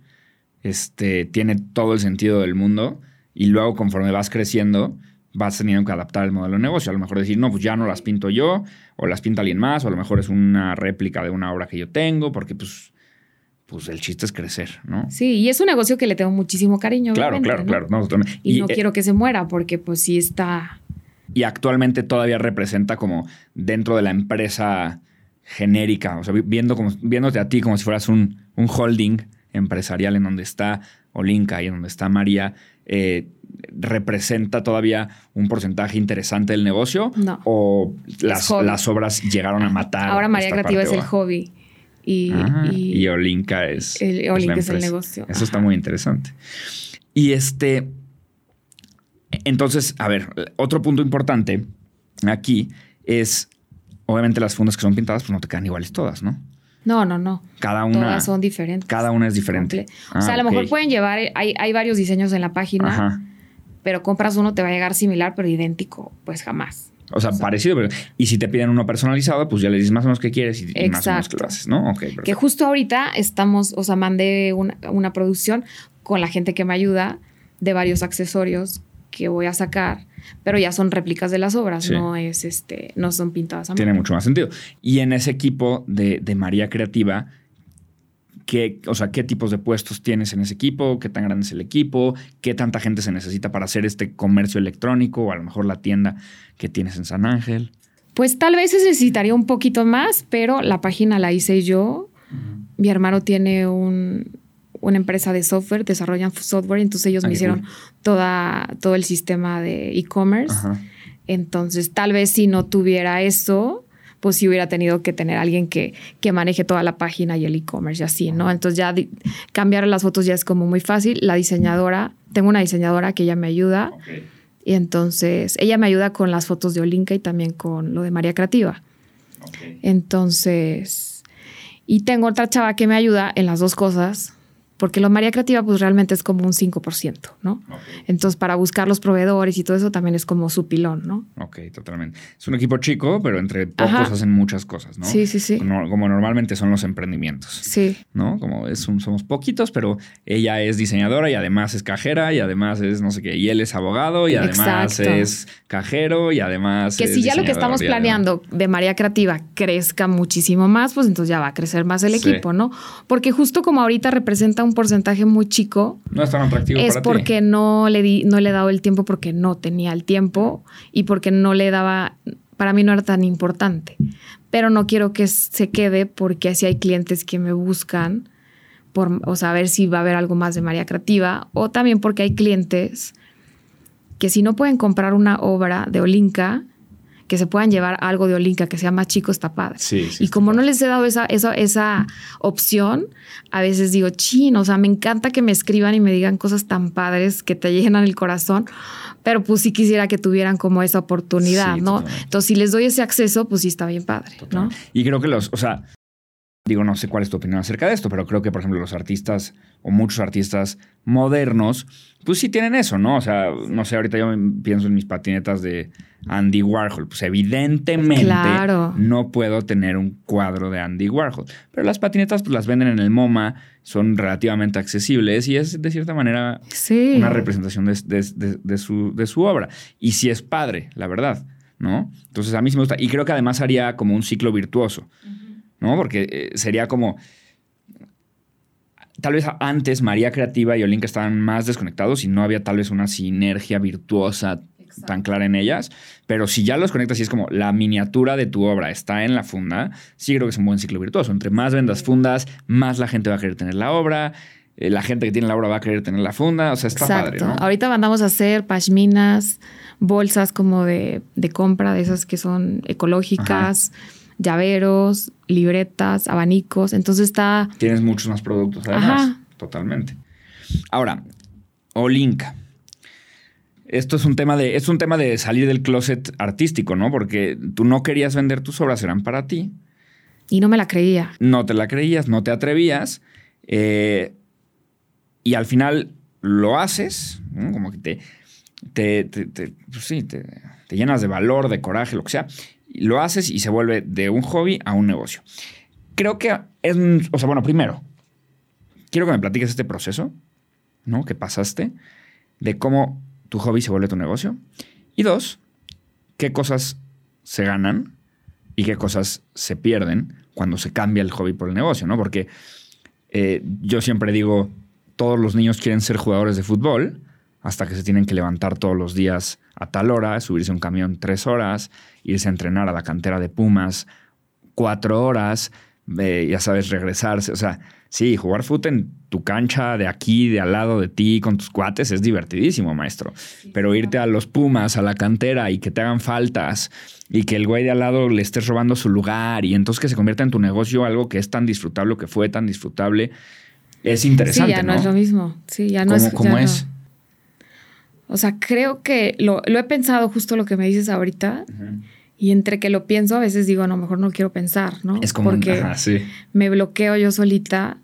este, tiene todo el sentido del mundo y luego conforme vas creciendo, vas teniendo que adaptar el modelo de negocio. A lo mejor decir, no, pues ya no las pinto yo, o las pinta alguien más, o a lo mejor es una réplica de una obra que yo tengo, porque pues, pues el chiste es crecer, ¿no? Sí, y es un negocio que le tengo muchísimo cariño. Claro, claro, claro. y, no eh, quiero que se muera, porque pues sí está... Y actualmente todavía representa como dentro de la empresa genérica, o sea, viendo como, viéndote a ti como si fueras un, un holding empresarial en donde está Olinka y en donde está María, eh, representa todavía un porcentaje interesante del negocio? No. ¿O las, las obras llegaron a matar? Ahora María Creativa es el hobby. Y, y, Olinka es, el, es el negocio. Eso está muy interesante. Y este. Entonces, a ver, otro punto importante aquí es. Obviamente, las fundas que son pintadas, pues no te quedan iguales todas, ¿no? No, no, no. Cada una. Todas son diferentes. Cada una es diferente. o sea, a lo ah, mejor pueden llevar, hay, hay, varios diseños en la página, pero compras uno, te va a llegar similar, pero idéntico, pues jamás. O sea, parecido, pero. Y si te piden uno personalizado, pues ya le dices más o menos qué quieres y, más o menos que lo haces, ¿no? Ok. Que justo ahorita estamos, o sea, mandé una, una producción con la gente que me ayuda de varios accesorios que voy a sacar, pero ya son réplicas de las obras, no es este, no son pintadas a mano. Tiene mucho más sentido. Y en ese equipo de, María Creativa, ¿qué, o sea, ¿qué tipos de puestos tienes en ese equipo? ¿Qué tan grande es el equipo? ¿Qué tanta gente se necesita para hacer este comercio electrónico? O a lo mejor la tienda que tienes en San Ángel. Pues tal vez necesitaría un poquito más, pero la página la hice yo. Mi hermano tiene un, una empresa de software, desarrollan software, entonces ellos me hicieron toda, todo el sistema de e-commerce. Entonces, tal vez si no tuviera eso, pues sí hubiera tenido que tener alguien que, que maneje toda la página y el e-commerce y así, ¿no? Entonces ya cambiar las fotos ya es como muy fácil. La diseñadora, tengo una diseñadora que ella me ayuda. Y entonces ella me ayuda con las fotos de Olinka y también con lo de María Creativa. Entonces, y tengo otra chava que me ayuda en las dos cosas porque lo María Creativa pues realmente es como un 5%, ¿no? Entonces para buscar los proveedores y todo eso también es como su pilón, ¿no? Ok, totalmente. Es un equipo chico, pero entre pocos hacen muchas cosas, ¿no? Sí, sí, sí. Como, normalmente son los emprendimientos. Sí. ¿No? Como es somos poquitos, pero ella es diseñadora y además es cajera y además es no sé qué, y él es abogado y además es cajero y además... Que si ya lo que estamos planeando de María Creativa crezca muchísimo más, pues entonces ya va a crecer más el equipo, ¿no? Porque justo como ahorita representa un porcentaje muy chico. No es tan atractivo. Es porque no le di, no le he dado el tiempo porque no tenía el tiempo y porque no le daba, para mí no era tan importante. Pero no quiero que se quede porque así hay clientes que me buscan por, o saber si va a haber algo más de María Creativa o también porque hay clientes que si no pueden comprar una obra de Olinka, que se puedan llevar algo de Olinka que sea más chico está padre. y como no les he dado esa, esa, esa opción, a veces digo, chin, o sea, me encanta que me escriban y me digan cosas tan padres que te llenan el corazón, pero pues sí quisiera que tuvieran como esa oportunidad, ¿no? Entonces, si les doy ese acceso, pues sí está bien padre, ¿no? Y creo que los, o sea, digo, no sé cuál es tu opinión acerca de esto, pero creo que, por ejemplo, los artistas o muchos artistas modernos, pues sí tienen eso, ¿no? O sea, no sé, ahorita yo pienso en mis patinetas de Andy Warhol. Pues evidentemente no puedo tener un cuadro de Andy Warhol. Pero las patinetas pues las venden en el MoMA, son relativamente accesibles y es de cierta manera una representación de, su, de su obra. Y sí es padre, la verdad, ¿no? Entonces a mí sí me gusta. Y creo que además haría como un ciclo virtuoso, ¿no? Porque eh, sería como tal vez antes María Creativa y Olinka estaban más desconectados y no había tal vez una sinergia virtuosa tan clara en ellas, pero si ya los conectas y es como la miniatura de tu obra está en la funda, sí creo que es un buen ciclo virtuoso. Entre más vendas fundas, más la gente va a querer tener la obra, eh, la gente que tiene la obra va a querer tener la funda, o sea, está padre. ¿no? Ahorita mandamos a hacer pashminas, bolsas como de, compra, de esas que son ecológicas. Llaveros, libretas, abanicos. Entonces está. Tienes muchos más productos, además. Totalmente. Ahora, Olinka esto es un tema de, es un tema de salir del closet artístico, ¿no? Porque tú no querías vender tus obras, eran para ti. Y no me la creía. No te la creías, no te atrevías. Eh, y al final lo haces, como que te... te, te, te- pues sí, te, te llenas de valor, de coraje, lo que sea. Lo haces y se vuelve de un hobby a un negocio. Creo que es, o sea, bueno, primero, quiero que me platiques este proceso, ¿no? Que pasaste, de cómo tu hobby se vuelve tu negocio. Y dos, qué cosas se ganan y qué cosas se pierden cuando se cambia el hobby por el negocio, ¿no? Porque eh, yo siempre digo, todos los niños quieren ser jugadores de fútbol hasta que se tienen que levantar todos los días a tal hora, subirse a un camión tres horas, irse a entrenar a la cantera de Pumas cuatro horas, eh, ya sabes, regresarse. O sea, sí, jugar fútbol en tu cancha de aquí, de al lado de ti, con tus cuates, es divertidísimo, maestro. Pero irte a los Pumas, a la cantera y que te hagan faltas y que el güey de al lado le estés robando su lugar y entonces que se convierta en tu negocio algo que es tan disfrutable, o que fue tan disfrutable, es interesante. Sí, ya no, es lo mismo. Sí, ya no ¿Cómo, es. cómo ya es? no. O sea, creo que lo, lo he pensado justo lo que me dices ahorita. Y entre que lo pienso, a veces digo, no, mejor no quiero pensar, ¿no? Es como un- Porque ajá, sí. me bloqueo yo solita.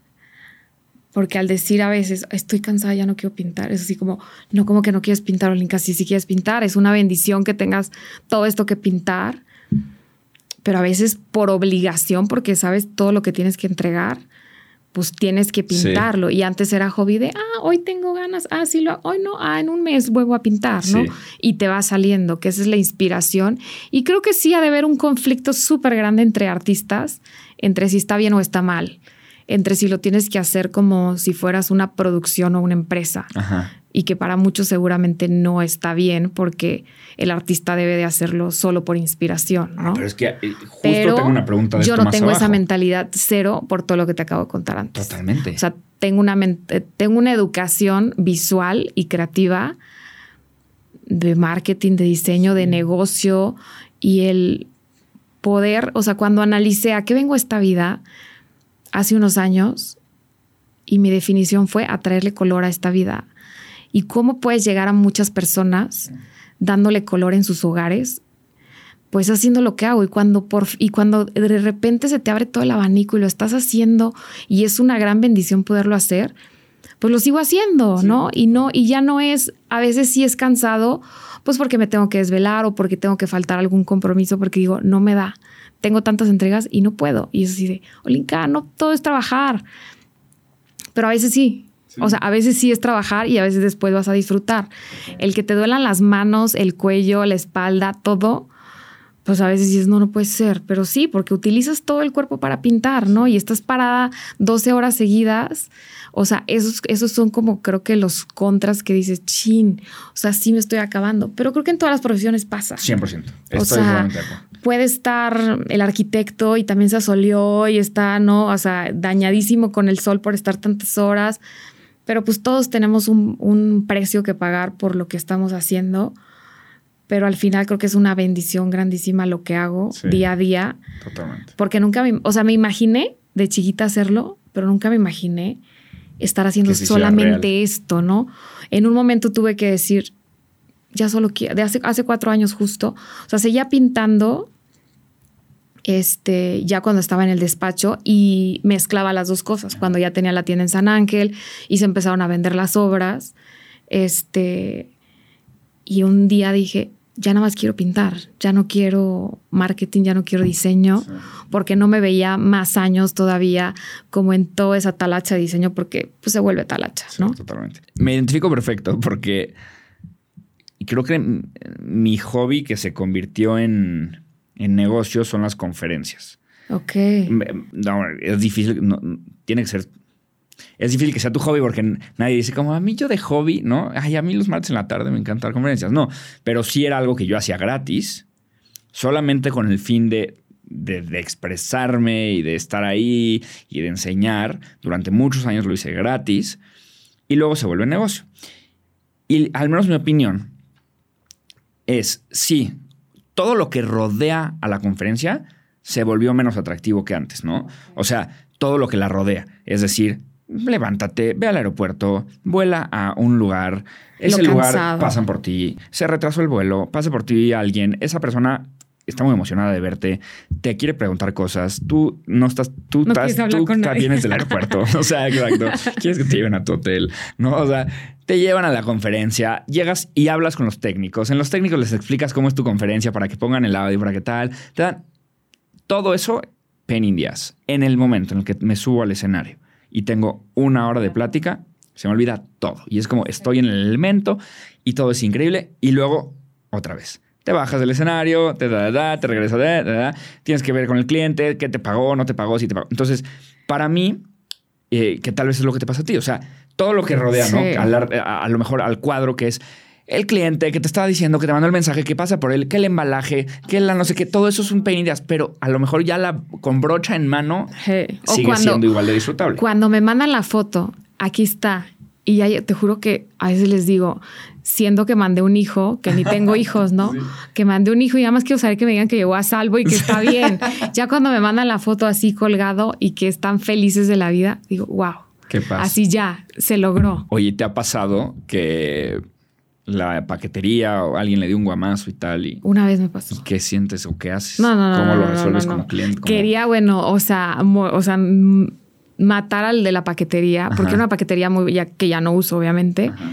Porque al decir a veces, estoy cansada, ya no quiero pintar, es así como, no como que no quieres pintar, Olinka, sí, sí quieres pintar, es una bendición que tengas todo esto que pintar, pero a veces por obligación, porque sabes todo lo que tienes que entregar, pues tienes que Sí. pintarlo. Y antes era hobby de, ah, hoy tengo ganas, ah, sí, lo, hoy no, ah, en un mes vuelvo a pintar, ¿no? Sí. Y te va saliendo, que esa es la inspiración. Y creo que sí ha de haber un conflicto súper grande entre artistas, entre si está bien o está mal, entre si lo tienes que hacer como si fueras una producción o una empresa Ajá. Y que para muchos seguramente no está bien porque el artista debe de hacerlo solo por inspiración, ¿no? Pero es que eh, justo Pero tengo una pregunta de yo esto no más tengo esa mentalidad cero por todo lo que te acabo de contar antes. Totalmente. O sea, tengo una, eh, tengo una educación visual y creativa de marketing, de diseño, de negocio y el poder, o sea, cuando analicé a qué vengo a esta vida hace unos años y mi definición fue atraerle color a esta vida y cómo puedes llegar a muchas personas dándole color en sus hogares pues haciendo lo que hago y cuando por y cuando de repente se te abre todo el abanico y lo estás haciendo y es una gran bendición poderlo hacer, pues lo sigo haciendo, ¿no? Y no y ya no es a veces sí es cansado, pues porque me tengo que desvelar o porque tengo que faltar algún compromiso porque digo, no me da. Tengo tantas entregas y no puedo. Y es así de, Olinka, no todo es trabajar. Pero a veces sí. O sea, a veces sí es trabajar y a veces después vas a disfrutar. El que te duelan las manos, el cuello, la espalda, todo, pues a veces dices, no, no puede ser. Pero sí, porque utilizas todo el cuerpo para pintar, ¿no? Y estás parada 12 horas seguidas. O sea, esos, esos son como creo que los contras que dices, chin, o sea, sí me estoy acabando. Pero creo que en todas las profesiones pasa. 100%. Estoy O sea, puede estar el arquitecto y también se asoleó y está, ¿no? O sea, dañadísimo con el sol por estar tantas horas. Pero pues todos tenemos un, un precio que pagar por lo que estamos haciendo. Pero al final creo que es una bendición grandísima lo que hago Sí. día a día. Totalmente. Porque nunca me, o sea, me imaginé de chiquita hacerlo, pero nunca me imaginé estar haciendo solamente esto, ¿no? En un momento tuve que decir, ya solo quiero, de hace, hace cuatro años justo, o sea, seguía pintando, este, ya cuando estaba en el despacho y mezclaba las dos cosas, cuando ya tenía la tienda en San Ángel y se empezaron a vender las obras, este, y un día dije, ya nada más quiero pintar, ya no quiero marketing, ya no quiero diseño, porque no me veía más años todavía como en toda esa talacha de diseño, porque pues se vuelve talacha, Sí, ¿no? Totalmente. Me identifico perfecto porque creo que mi hobby que se convirtió en, en negocio son las conferencias. Ok. No, es difícil, no, tiene que ser. Es difícil que sea tu hobby porque nadie dice como a mí yo de hobby, ¿no? Ay, a mí los martes en la tarde me encantan dar conferencias. No, pero sí era algo que yo hacía gratis, solamente con el fin de, de, de expresarme y de estar ahí y de enseñar. Durante muchos años lo hice gratis y luego se vuelve negocio. Y al menos mi opinión es, sí, todo lo que rodea a la conferencia se volvió menos atractivo que antes, ¿no? O sea, todo lo que la rodea. Es decir, levántate, ve al aeropuerto, vuela a un lugar, ese lugar pasan por ti, se retrasó el vuelo, pasa por ti alguien, esa persona está muy emocionada de verte, te quiere preguntar cosas, tú no estás, tú No estás, tú vienes del aeropuerto, o sea, exacto, quieres que te lleven a tu hotel, ¿no? O sea, te llevan a la conferencia, llegas y hablas con los técnicos, en los técnicos les explicas cómo es tu conferencia para que pongan el audio, para que tal, te dan todo eso pen indias, en el momento en el que me subo al escenario y tengo una hora de plática, se me olvida todo. Y es como estoy en el elemento y todo es increíble. Y luego, otra vez. Te bajas del escenario, te da, da, da, te regresas, da, da, da. tienes que ver con el cliente, qué te pagó, no te pagó, si te pagó. Entonces, para mí, eh, que tal vez es lo que te pasa a ti, o sea, todo lo que rodea, ¿no? A, a lo mejor al cuadro que es el cliente que te estaba diciendo, que te mandó el mensaje, que pasa por él, que el embalaje, que la no sé qué, todo eso es un pain in the ass, pero a lo mejor ya la con brocha en mano Hey. O sigue cuando, siendo igual de disfrutable. cuando me mandan la foto, aquí está. Y ya te juro que a veces les digo, siendo que mandé un hijo, que ni tengo hijos, ¿no? Que mandé un hijo y nada más quiero saber que me digan que llegó a salvo y que está bien. ya cuando me mandan la foto así colgado y que están felices de la vida, digo, wow. ¿Qué pasa? Así ya, se logró. Oye, ¿te ha pasado que la paquetería o alguien le dio un guamazo y tal? ¿Y, Una vez me pasó. y qué sientes o qué haces? No, no, no. ¿Cómo no, lo resuelves no, como cliente? ¿Cómo- Quería, bueno, o sea, o sea, matar al de la paquetería, porque Ajá. era una paquetería muy, ya, que ya no uso, obviamente, Ajá.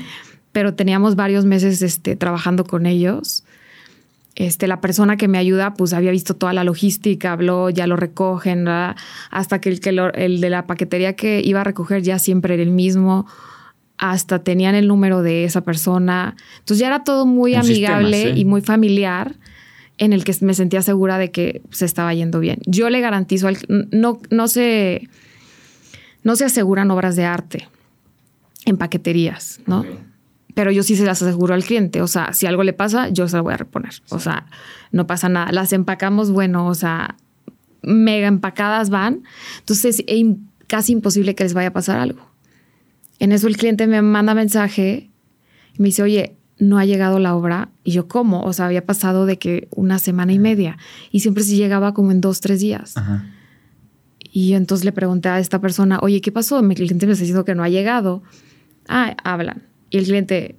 Pero teníamos varios meses este, trabajando con ellos. Este, la persona que me ayuda, pues había visto toda la logística, habló, ya lo recogen, ¿verdad? hasta que el, que lo- el de la paquetería que iba a recoger ya siempre era el mismo, hasta tenían el número de esa persona. Entonces ya era todo muy Un sistema, amigable sí. y muy familiar en el que me sentía segura de que se estaba yendo bien. Yo le garantizo al no no se no se aseguran obras de arte en paqueterías, ¿no? Ok. Pero yo sí se las aseguro al cliente. O sea, si algo le pasa, yo se la voy a reponer. O sea, no pasa nada. Las empacamos, bueno, o sea, mega empacadas van. Entonces, es casi imposible que les vaya a pasar algo. En eso el cliente me manda mensaje y me dice, oye, no ha llegado la obra. Y yo, ¿cómo? O sea, había pasado de que una semana y media. Y siempre sí llegaba como en dos, tres días. Ajá. Y yo entonces le pregunté a esta persona, oye, ¿qué pasó? Mi cliente me está diciendo que no ha llegado. Ah, hablan. Y el cliente,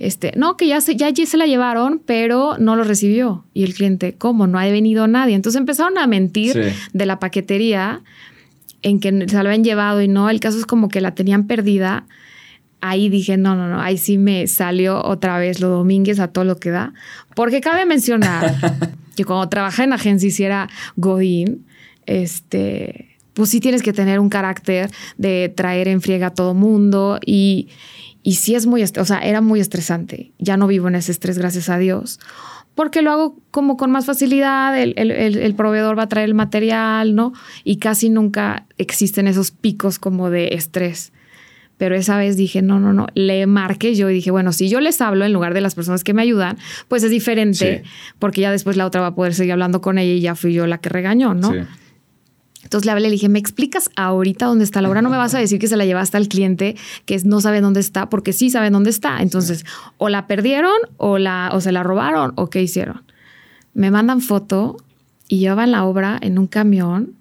este, no, que ya se, ya, se la llevaron, pero no lo recibió. Y el cliente, ¿cómo? No ha venido nadie. Entonces empezaron a mentir Sí. de la paquetería en que se la habían llevado y no. El caso es como que la tenían perdida. Ahí dije, no, no, no, ahí sí me salió otra vez lo domínguez a todo lo que da. Porque cabe mencionar que cuando trabajé en agencia y si era Godín, este, pues sí tienes que tener un carácter de traer en friega a todo mundo y, y sí es muy, o sea, era muy estresante. Ya no vivo en ese estrés, gracias a Dios. Porque lo hago como con más facilidad, el, el- el- el proveedor va a traer el material, ¿no? Y casi nunca existen esos picos como de estrés. Pero esa vez dije, no, no, no, le marqué yo y dije, bueno, si yo les hablo en lugar de las personas que me ayudan, pues es diferente, Sí. porque ya después la otra va a poder seguir hablando con ella y ya fui yo la que regañó, ¿no? Sí. Entonces le hablé, le dije, ¿me explicas ahorita dónde está la obra? No me vas a decir que se la llevaste al cliente que no sabe dónde está, porque sí sabe dónde está. Entonces, o la perdieron o, la, o se la robaron o qué hicieron. Me mandan foto y llevaban la obra en un camión,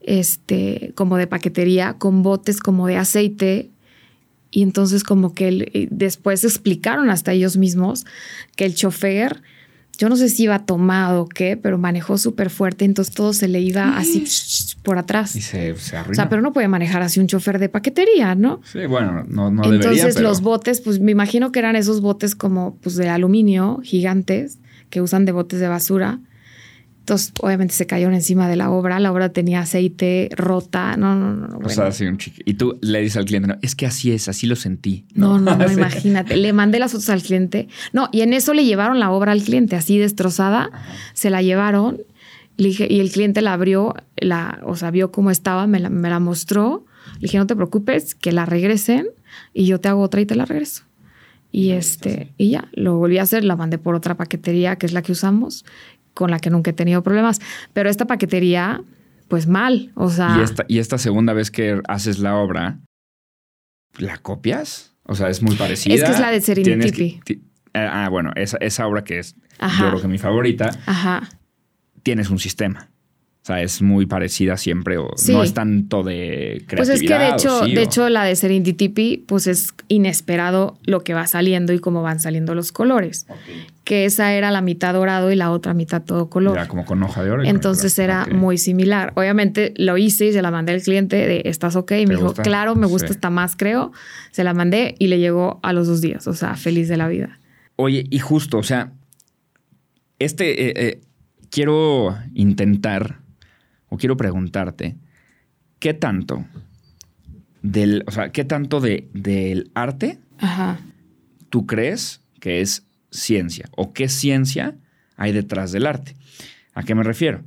este, como de paquetería, con botes como de aceite. Y entonces como que después explicaron hasta ellos mismos que el chofer, yo no sé si iba tomado o qué, pero manejó súper fuerte, entonces todo se le iba así por atrás. Y se, se arruinó. O sea, pero no puede manejar así un chofer de paquetería, ¿no? Sí, bueno, no, no Entonces debería, pero... los botes, pues me imagino que eran esos botes como pues de aluminio gigantes que usan de botes de basura. Entonces, obviamente se cayeron encima de la obra. La obra tenía aceite rota. No, no, no. no, O bueno. sea, así un chiqui. Y tú le dices al cliente, no, es que así es, así lo sentí. No, no, no, Sí. imagínate. Le mandé las fotos al cliente. No, y en eso le llevaron la obra al cliente, así destrozada. Se la llevaron. Le dije, y el cliente la abrió, la, o sea, vio cómo estaba, me la, me la mostró. Le dije, no te preocupes, que la regresen y yo te hago otra y te la regreso. Y este, y ya, lo volví a hacer, la mandé por otra paquetería, que es la que usamos, con la que nunca he tenido problemas. Pero esta paquetería, pues mal. O sea, Y esta, y esta segunda vez que haces la obra, ¿la copias? O sea, es muy parecida. Es que es la de Serendipity. que- ti- ah, bueno, esa, esa obra que es, Ajá. yo creo que mi favorita, ajá. tienes un sistema. O sea, es muy parecida siempre o Sí. no es tanto de creatividad. Pues es que de ¿o hecho, sí, de o- hecho la de Serendipity, pues es inesperado lo que va saliendo y cómo van saliendo los colores. Que esa era la mitad dorado y la otra mitad todo color. Era como con hoja de oro. Entonces color. era muy similar. Obviamente lo hice y se la mandé al cliente de ¿estás ok? Y me ¿Te dijo, gusta? claro, me gusta Sí. esta más, creo. Se la mandé y le llegó a los dos días. O sea, feliz de la vida. Oye, y justo, o sea, este, eh, eh, quiero intentar o quiero preguntarte, ¿qué tanto del, o sea, qué tanto de, del arte Ajá. tú crees que es ciencia o qué ciencia hay detrás del arte? ¿A qué me refiero?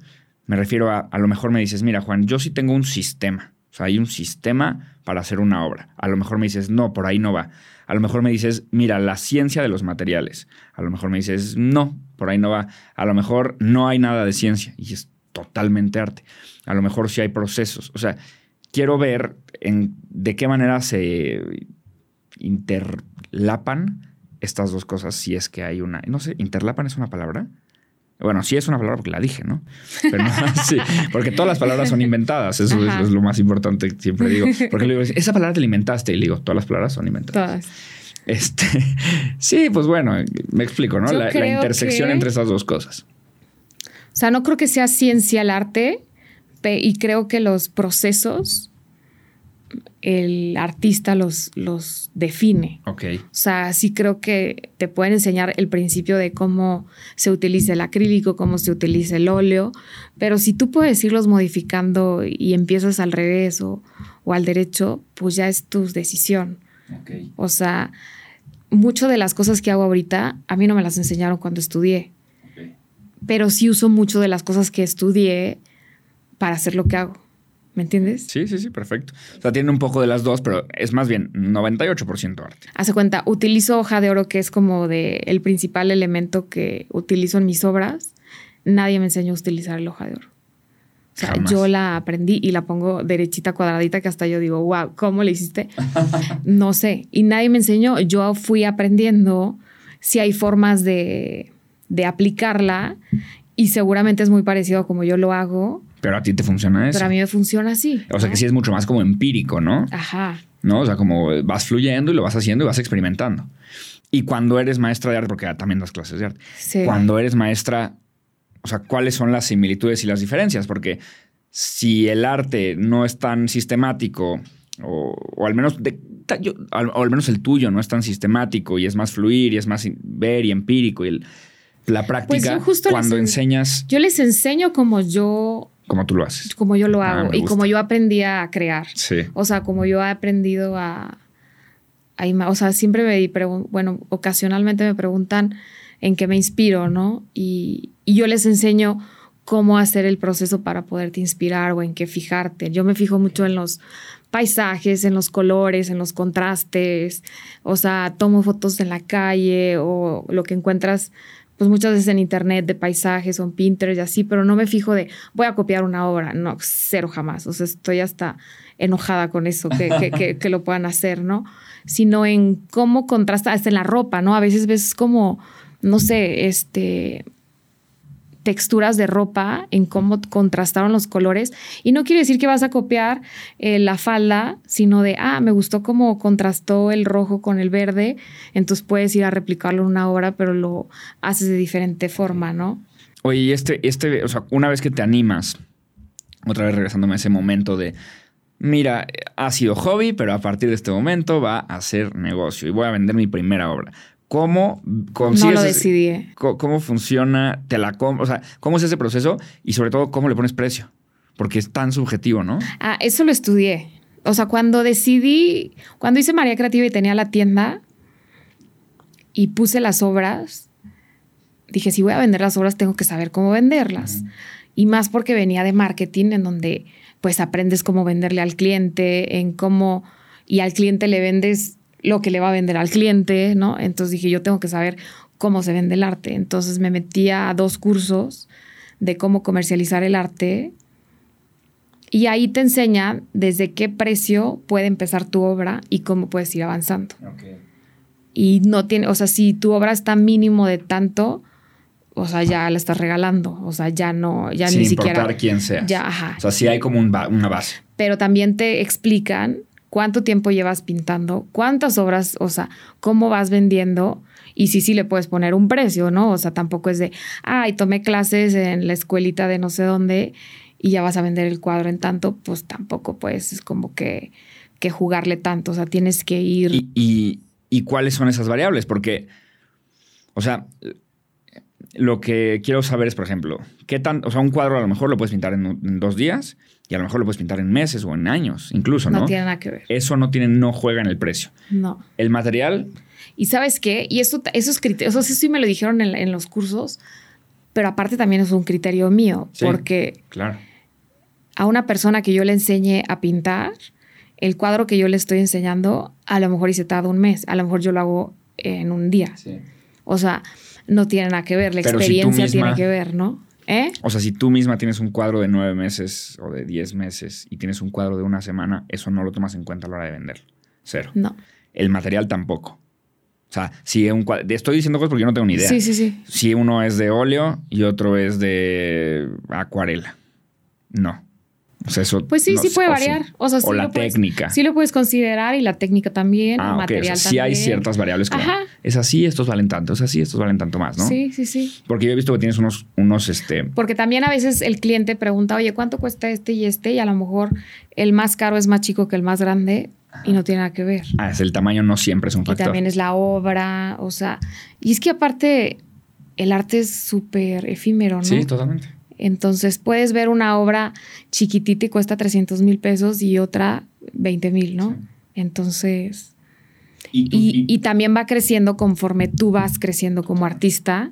Me refiero a, a lo mejor me dices, mira Juan, yo sí tengo un sistema, o sea, hay un sistema para hacer una obra. A lo mejor me dices, no, por ahí no va. A lo mejor me dices, mira, la ciencia de los materiales. A lo mejor me dices, no, por ahí no va. A lo mejor no hay nada de ciencia y es totalmente arte. A lo mejor sí hay procesos. O sea, quiero ver en, de qué manera se interlapan estas dos cosas si es que hay una... No sé, ¿interlapan es una palabra? Bueno, sí es una palabra porque la dije, ¿no? Pero no, sí, porque todas las palabras son inventadas. Eso es, lo más importante que siempre digo. Porque le digo, esa palabra te la inventaste. Y le digo, todas las palabras son inventadas. Todas. Este, sí, pues bueno, me explico, ¿no? La, intersección que- entre esas dos cosas. O sea, no creo que sea ciencia el arte y creo que los procesos el artista los, los define. Ok. O sea, sí creo que te pueden enseñar el principio de cómo se utiliza el acrílico, cómo se utiliza el óleo, pero si tú puedes irlos modificando y empiezas al revés o, o al derecho, pues ya es tu decisión. Ok. O sea, muchas de las cosas que hago ahorita, a mí no me las enseñaron cuando estudié, pero sí uso mucho de las cosas que estudié para hacer lo que hago. ¿Me entiendes? Sí, sí, sí, perfecto. O sea, tiene un poco de las dos, pero es más bien 98% arte. Hace cuenta, utilizo hoja de oro, que es como de el principal elemento que utilizo en mis obras. Nadie me enseñó a utilizar el hoja de oro. O sea, Jamás. yo la aprendí y la pongo derechita, cuadradita, que hasta yo digo, wow, ¿cómo le hiciste? no sé. Y nadie me enseñó. Yo fui aprendiendo si hay formas de, de aplicarla y seguramente es muy parecido a como yo lo hago, Pero a ti te funciona eso. pero a mí me funciona así. O sea, que sí es mucho más como empírico, ¿no? Ajá. ¿no? O sea, como vas fluyendo y lo vas haciendo y vas experimentando. Y cuando eres maestra de arte, porque también das clases de arte, Sí. cuando eres maestra, o sea, ¿cuáles son las similitudes y las diferencias? Porque si el arte no es tan sistemático, o, o al menos de- yo- al- o al menos el tuyo no es tan sistemático y es más fluir y es más ver y empírico y el- la práctica, yo justo cuando en- enseñas Yo les enseño como yo como tú lo haces. como yo lo Ah, hago y como yo aprendí a crear. Sí. O sea, como yo he aprendido a... a o sea, siempre me... Bueno, ocasionalmente me preguntan en qué me inspiro, ¿no? Y, y yo les enseño cómo hacer el proceso para poderte inspirar o en qué fijarte. Yo me fijo mucho en los paisajes, en los colores, en los contrastes. O sea, tomo fotos en la calle o lo que encuentras pues muchas veces en internet de paisajes o en Pinterest y así, pero no me fijo de voy a copiar una obra, no, cero jamás, o sea, estoy hasta enojada con eso, que, que, que, que lo puedan hacer, ¿no? Sino en cómo contrasta, hasta en la ropa, ¿no? A veces ves como, no sé, este texturas de ropa, en cómo contrastaron los colores. Y no quiere decir que vas a copiar eh, la falda, sino de, ah, me gustó cómo contrastó el rojo con el verde, entonces puedes ir a replicarlo en una obra, pero lo haces de diferente forma, ¿no? Oye, y este, este, o sea, una vez que te animas, otra vez regresándome a ese momento de, mira, ha sido hobby, pero a partir de este momento va a ser negocio y voy a vender mi primera obra. ¿Cómo consigues No lo decidí. eh. ¿Cómo funciona? ¿Te la com- O sea, ¿cómo es ese proceso? Y sobre todo, ¿cómo le pones precio? Porque es tan subjetivo, ¿no? Ah, eso lo estudié. O sea, cuando decidí, cuando hice María Creativa y tenía la tienda y puse las obras, dije, si voy a vender las obras, tengo que saber cómo venderlas. Y más porque venía de marketing, en donde pues aprendes cómo venderle al cliente, en cómo, y al cliente le vendes lo que le va a vender al cliente, ¿no? Entonces dije, yo tengo que saber cómo se vende el arte. Entonces me metí a dos cursos de cómo comercializar el arte y ahí te enseña desde qué precio puede empezar tu obra y cómo puedes ir avanzando. Y no tiene, o sea, si tu obra está mínimo de tanto, o sea, ya la estás regalando. O sea, ya no, ya Sin ni siquiera. importar quién sea. Ya, ajá. O sea, sí hay como un ba- una base. Pero también te explican cuánto tiempo llevas pintando, cuántas obras, o sea, cómo vas vendiendo. Y sí, sí le puedes poner un precio, ¿no? O sea, tampoco es de, ay, tomé clases en la escuelita de no sé dónde y ya vas a vender el cuadro en tanto, pues tampoco puedes, es como que, que jugarle tanto. O sea, tienes que ir. ¿Y, y, y cuáles son esas variables? Porque, o sea, lo que quiero saber es, por ejemplo, qué tan, o sea, un cuadro a lo mejor lo puedes pintar en, dos días y a lo mejor lo puedes pintar en meses o en años, incluso, ¿no? no tiene nada que ver. Eso no tiene, no juega en el precio. No. El material, Y sabes qué? Y eso, esos criterios, eso sí me lo dijeron en, en los cursos, pero aparte también es un criterio mío, Sí. porque claro. a una persona que yo le enseñe a pintar, el cuadro que yo le estoy enseñando, a lo mejor se tarda un mes, a lo mejor yo lo hago en un día. Sí. O sea, no tiene nada que ver, la Pero si tú experiencia misma- tiene que ver, ¿no? ¿Eh? O sea, si tú misma tienes un cuadro de nueve meses o de diez meses y tienes un cuadro de una semana, eso no lo tomas en cuenta a la hora de venderlo. Cero. No. El material tampoco. O sea, si un cuadro... Estoy diciendo cosas porque yo no tengo ni idea. Sí, sí, sí. Si uno es de óleo y otro es de acuarela. No. O sea, eso... Pues sí, no sí puede variar. O sea, sí la puedes- técnica. Sí lo puedes considerar y la técnica también, ah, el ok. O material sea, sí hay también. ciertas variables Ajá. es así, estos valen tanto, es así, estos valen tanto más, ¿no? Sí, sí, sí. Porque yo he visto que tienes unos, unos, este... Porque también a veces el cliente pregunta, oye, ¿cuánto cuesta este y este? Y a lo mejor el más caro es más chico que el más grande y no tiene nada que ver. Ah, es el tamaño no siempre es un Y factor. también es la obra, o sea, y es que aparte el arte es súper efímero, ¿no? Sí, totalmente. Entonces puedes ver una obra chiquitita y cuesta 300 mil pesos y otra 20 mil, ¿no? Sí. Entonces, Y, tú- y, y- y también va creciendo conforme tú vas creciendo como artista.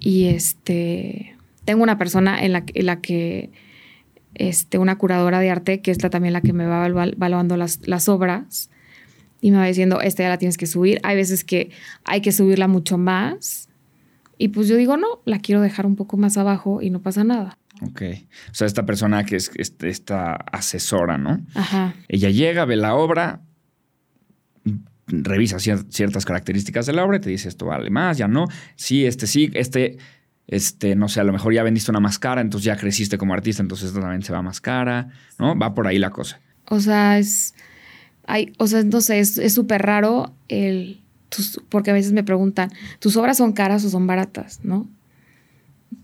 Y este, tengo una persona en la, en la que, este, una curadora de arte, que es la, también la que me va evalu- evaluando las, las obras. Y me va diciendo, esta ya la tienes que subir. Hay veces que hay que subirla mucho más. Y pues yo digo, no, la quiero dejar un poco más abajo y no pasa nada. Ok. O sea, esta persona que es este- esta asesora, ¿no? Ajá. Ella llega, ve la obra, revisa cier- ciertas características de la obra y te dice esto vale más, ya no. Sí, este sí, este, este, no sé, a lo mejor ya vendiste una más cara, entonces ya creciste como artista, entonces esta también se va más cara, ¿no? Va por ahí la cosa. O sea, es. Hay, o sea, no sé, es es súper raro el. Tus- porque a veces me preguntan, ¿tus obras son caras o son baratas? ¿No?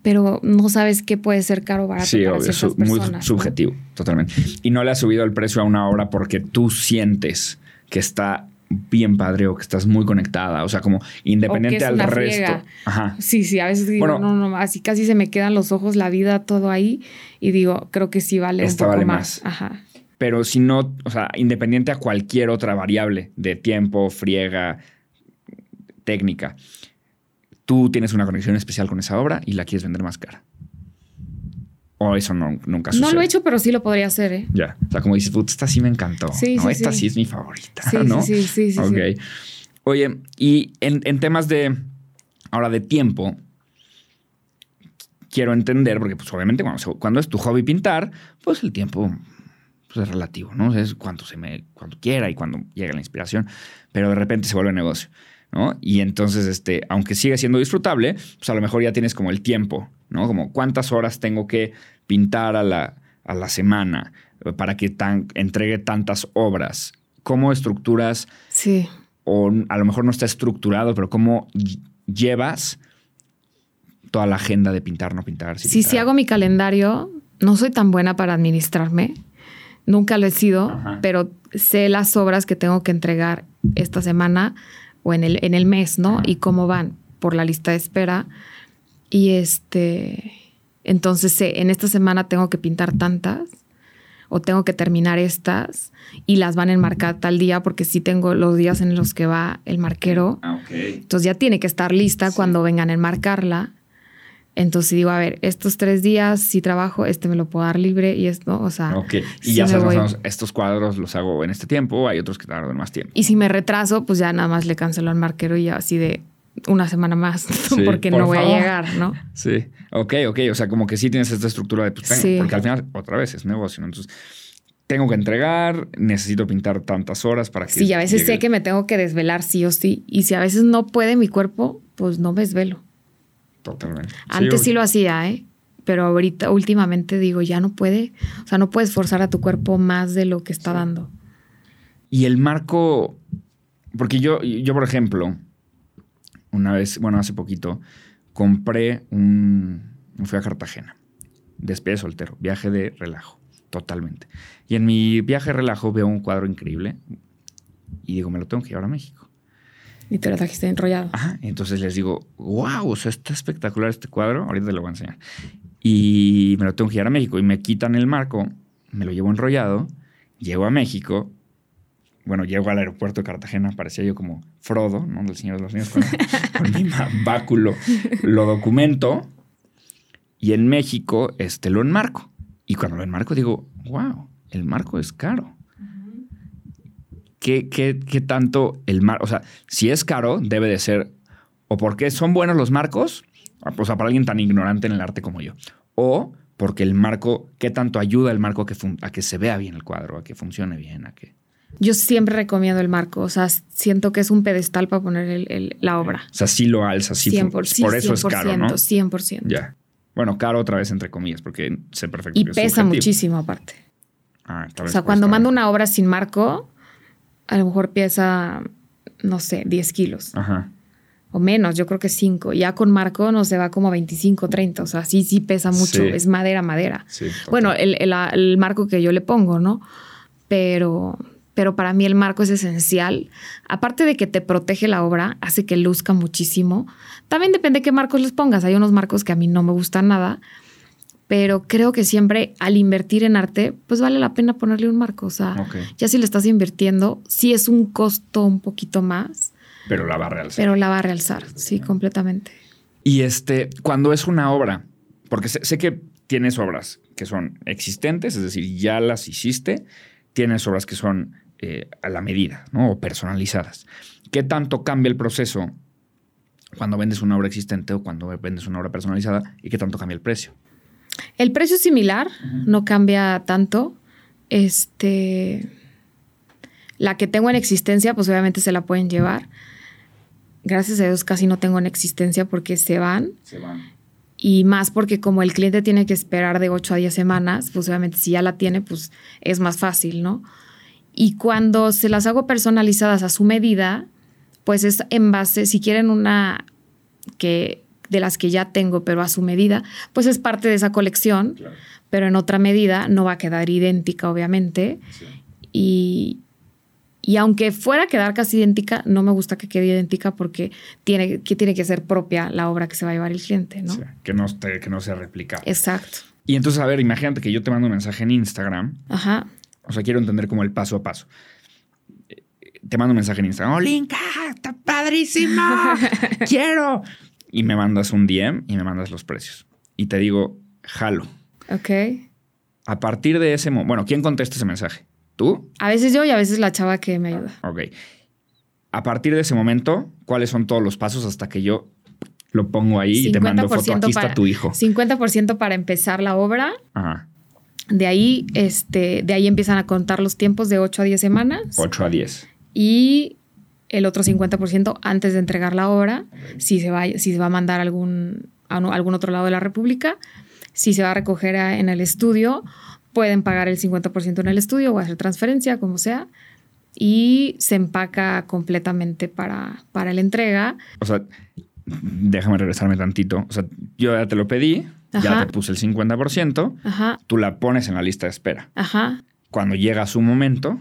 Pero no sabes qué puede ser caro o barato Sí, para obvio, su- muy personas, ¿no? subjetivo, totalmente. Y no le has subido el precio a una obra porque tú sientes que está bien padre o que estás muy conectada, o sea, como independiente al resto. Ajá. Sí, sí, a veces digo, Bueno. no, no, así casi se me quedan los ojos, la vida, todo ahí. Y digo, creo que sí vale Esta un poco vale más. más. Ajá. Pero si no, o sea, independiente a cualquier otra variable de tiempo, friega, técnica, tú tienes una conexión especial con esa obra y la quieres vender más cara. O eso no, nunca sucede. No lo he hecho, pero sí lo podría hacer, ¿eh? Ya. O sea, como dices, "Put, esta sí me encantó. Sí, ¿no? sí, esta sí. sí. es mi favorita. Sí, ¿no? sí, sí, sí, Ok. Oye, y en, en temas de. Ahora, de tiempo. Quiero entender, porque pues obviamente cuando, cuando es tu hobby pintar, pues el tiempo pues, es relativo, ¿no? Es cuando se me, cuando quiera y cuando llega la inspiración, pero de repente se vuelve negocio, ¿no? Y entonces, este, aunque sigue siendo disfrutable, pues a lo mejor ya tienes como el tiempo, ¿no? Como cuántas horas tengo que pintar a la, a la semana para que tan, entregue tantas obras. ¿Cómo estructuras Sí. o a lo mejor no está estructurado, pero cómo ll- llevas toda la agenda de pintar, no pintar. Sí, pintar? sí hago mi calendario. No soy tan buena para administrarme. Nunca lo he sido, Ajá. pero sé las obras que tengo que entregar esta semana o en el, en el mes, ¿no? Y cómo van por la lista de espera. Y este, entonces sé, en esta semana tengo que pintar tantas o tengo que terminar estas y las van a enmarcar tal día porque sí tengo los días en los que va el marquero. Ah. Entonces ya tiene que estar lista Sí. cuando vengan a enmarcarla. Entonces digo, a ver, estos tres días si trabajo, este me lo puedo dar libre y esto, o sea. Ok. Y sí ya sabes, voy. estos cuadros los hago en este tiempo, hay otros que tardan más tiempo. Y si me retraso, pues ya nada más le cancelo al marquero y ya así de una semana más, Sí, porque por no voy favor. a llegar, ¿no? Sí. Ok, ok. O sea, como que sí tienes esta estructura de pues, Sí. porque al final, otra vez, es negocio, ¿no? Entonces, tengo que entregar, necesito pintar tantas horas para que. Sí, y a veces llegue sé que me tengo que desvelar sí o sí. Y si a veces no puede mi cuerpo, pues no me desvelo. Totalmente. Antes sí, lo hacía, ¿eh? Pero ahorita, últimamente digo, ya no puede. O sea, no puedes forzar a tu cuerpo más de lo que está dando. Y el marco, porque yo, yo, por ejemplo, una vez, bueno, hace poquito, compré un, fui a Cartagena, despegue soltero, viaje de relajo, totalmente. Y en mi viaje de relajo veo un cuadro increíble y digo, me lo tengo que llevar a México. Y te lo trajiste enrollado. Entonces les digo, wow, o sea, está espectacular este cuadro. Ahorita te lo voy a enseñar. Y me lo tengo que llevar a México. Y me quitan el marco, me lo llevo enrollado, llego a México. Bueno, llego al aeropuerto de Cartagena, parecía yo como Frodo, ¿no? Del Señor de los Niños, con, con mi báculo. Lo documento y en México este, lo enmarco. Y cuando lo enmarco digo, wow, el marco es caro. ¿Qué, qué, tanto el marco? O sea, si es caro, debe de ser o porque son buenos los marcos, o sea, para alguien tan ignorante en el arte como yo, o porque el marco, ¿qué tanto ayuda el marco a que, a que se vea bien el cuadro, a que funcione bien, a que... Yo siempre recomiendo el marco, o sea, siento que es un pedestal para poner la obra. O sea, sí lo alza, sí, 100%, por, por eso es caro, ¿no? 100%. Ya. Bueno, caro otra vez entre comillas, porque sé perfecto. Y pesa muchísimo aparte. Ah, o sea, cuando mando una obra sin marco, a lo mejor pesa, no sé, 10 kilos. Ajá. O menos, yo creo que 5. Ya con marco no se va como 25, 30. O sea, sí, sí pesa mucho. Es madera, madera. Sí, bueno, el, el, marco que yo le pongo, ¿no? Pero, pero para mí el marco es esencial. Aparte de que te protege la obra, hace que luzca muchísimo. También depende de qué marcos les pongas. Hay unos marcos que a mí no me gustan nada pero creo que siempre al invertir en arte, pues vale la pena ponerle un marco. O sea, ya si le estás invirtiendo, sí es un costo un poquito más. Pero la va a realzar. Pero la va a realzar, sí, completamente. Y este, cuando es una obra, porque sé, que tienes obras que son existentes, es decir, ya las hiciste, tienes obras que son eh, a la medida, ¿no? O personalizadas. ¿Qué tanto cambia el proceso cuando vendes una obra existente o cuando vendes una obra personalizada y qué tanto cambia el precio? El precio es similar, no cambia tanto. Este, la que tengo en existencia, pues obviamente se la pueden llevar. Gracias a Dios casi no tengo en existencia porque se van. Se van. Y más porque como el cliente tiene que esperar de 8 a 10 semanas, pues obviamente si ya la tiene, pues es más fácil, ¿no? Y cuando se las hago personalizadas a su medida, pues es en base, si quieren una que de las que ya tengo, pero a su medida, pues es parte de esa colección, pero en otra medida no va a quedar idéntica, obviamente. Y, y aunque fuera a quedar casi idéntica, no me gusta que quede idéntica porque tiene que, tiene que ser propia la obra que se va a llevar el cliente, ¿no? que, no que no sea replicada. Exacto. Y entonces, a ver, imagínate que yo te mando un mensaje en Instagram. Ajá. O sea, quiero entender como el paso a paso. Te mando un mensaje en Instagram. ¡Oh, Linka! ¡Está padrísimo! ¡Quiero! Y me mandas un DM y me mandas los precios. Y te digo, jalo. Ok. A partir de ese momento, bueno, ¿quién contesta ese mensaje? ¿Tú? A veces yo y a veces la chava que me ayuda. Ok. A partir de ese momento, ¿cuáles son todos los pasos hasta que yo lo pongo ahí y te mando foto? Aquí está tu hijo. 50% para empezar la obra. Ajá. De ahí, este, de ahí empiezan a contar los tiempos de 8 a 10 semanas. 8 a 10. Y el otro 50% antes de entregar la obra, si, se va, si se va a mandar algún, a algún otro lado de la República, si se va a recoger en el estudio, pueden pagar el 50% en el estudio o hacer transferencia, como sea, y se empaca completamente para, para la entrega. O sea, déjame regresarme tantito. O sea, yo ya te lo pedí, ya te puse el 50%, Ajá. tú la pones en la lista de espera. Ajá. Cuando llega su momento,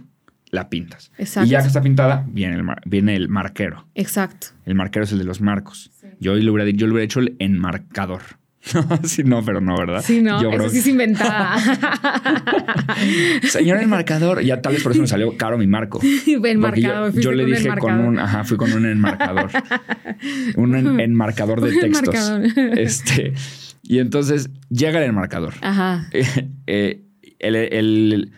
la pintas. Exacto. Y ya que está pintada, viene el, viene el marquero. Exacto. El marquero es el de los marcos. Yo, le hubiera, yo le hubiera hecho el enmarcador. sí, no, pero no, ¿verdad? Sí, no, eso sí es inventada. Señor enmarcador, ya tal vez por eso me salió caro mi marco. Enmarcador. Yo, yo le dije con un, ajá, fui con un enmarcador. un enmarcador de textos. Este, y entonces llega el enmarcador. Ajá. Eh, el, el,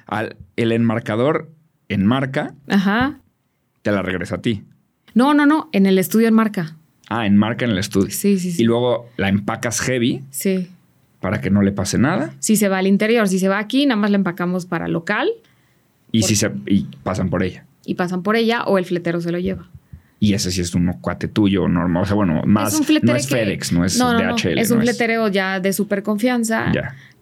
el enmarcador enmarca, Ajá. te la regresa a ti. No, no, no, en el estudio enmarca. Ah, enmarca en el estudio. Sí, sí, sí. Y luego la empacas heavy. Sí. Para que no le pase nada. Si se va al interior, si se va aquí, nada más la empacamos para local. Y si se y pasan por ella. Y pasan por ella o el fletero se lo lleva. Y ese sí es un cuate tuyo normal. O sea, bueno, más. no es FedEx, no es DHL. es un fletero ya de súper confianza.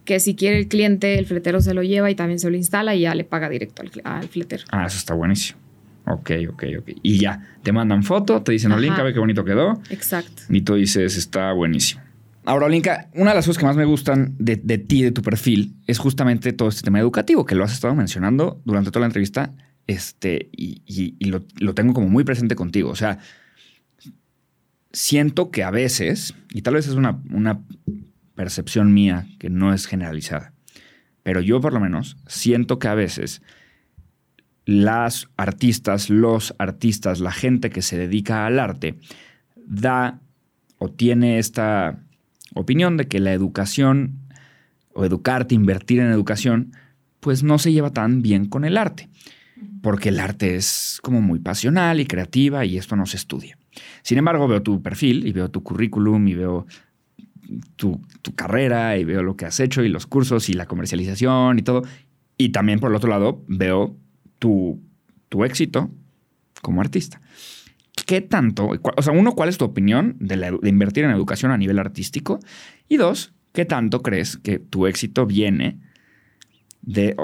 Que si quiere el cliente, el fletero se lo lleva y también se lo instala y ya le paga directo al, fletero. Ah, eso está buenísimo. Ok, ok, ok. Y ya, te mandan foto, te dicen, Olinka, ve qué bonito quedó. Exacto. Y tú dices, está buenísimo. Ahora, Olinka, una de las cosas que más me gustan de, de ti, de tu perfil, es justamente todo este tema educativo que lo has estado mencionando durante toda la entrevista este, y, lo, tengo como muy presente contigo. O sea, siento que a veces, y tal vez es una, una percepción mía que no es generalizada, pero yo por lo menos siento que a veces las artistas, los artistas, la gente que se dedica al arte, da o tiene esta opinión de que la educación o educarte, invertir en educación, pues no se lleva tan bien con el arte porque el arte es como muy pasional y creativa y esto no se estudia. Sin embargo, veo tu perfil y veo tu currículum y veo tu, carrera y veo lo que has hecho y los cursos y la comercialización y todo. Y también por el otro lado veo tu, tu éxito como artista. ¿Qué tanto? O sea, uno, ¿cuál es tu opinión de, invertir en educación a nivel artístico? Y dos, ¿qué tanto crees que tu éxito viene de,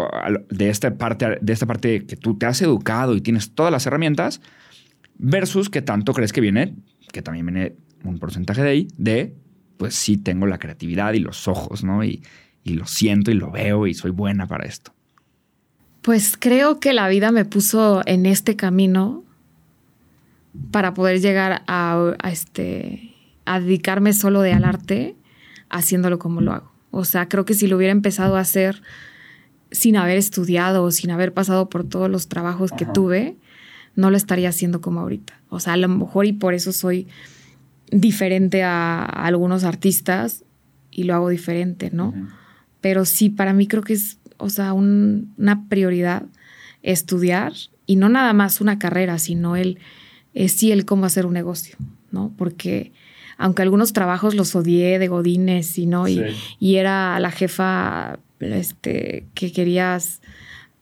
de, esta parte, de esta parte que tú te has educado y tienes todas las herramientas, versus que tanto crees que viene, que también viene un porcentaje de ahí, de pues sí tengo la creatividad y los ojos, ¿no? Y, y lo siento y lo veo y soy buena para esto. Pues creo que la vida me puso en este camino para poder llegar a, a, este, a dedicarme solo de al arte, haciéndolo como lo hago. O sea, creo que si lo hubiera empezado a hacer sin haber estudiado o sin haber pasado por todos los trabajos que tuve, no lo estaría haciendo como ahorita. O sea, a lo mejor y por eso soy diferente a, algunos artistas y lo hago diferente, ¿no? Pero sí, para mí creo que es, o sea, una prioridad estudiar y no nada más una carrera, sino el, sí el cómo hacer un negocio, ¿no? Porque aunque algunos trabajos los odié de Godines y no, y, y era la jefa este, que querías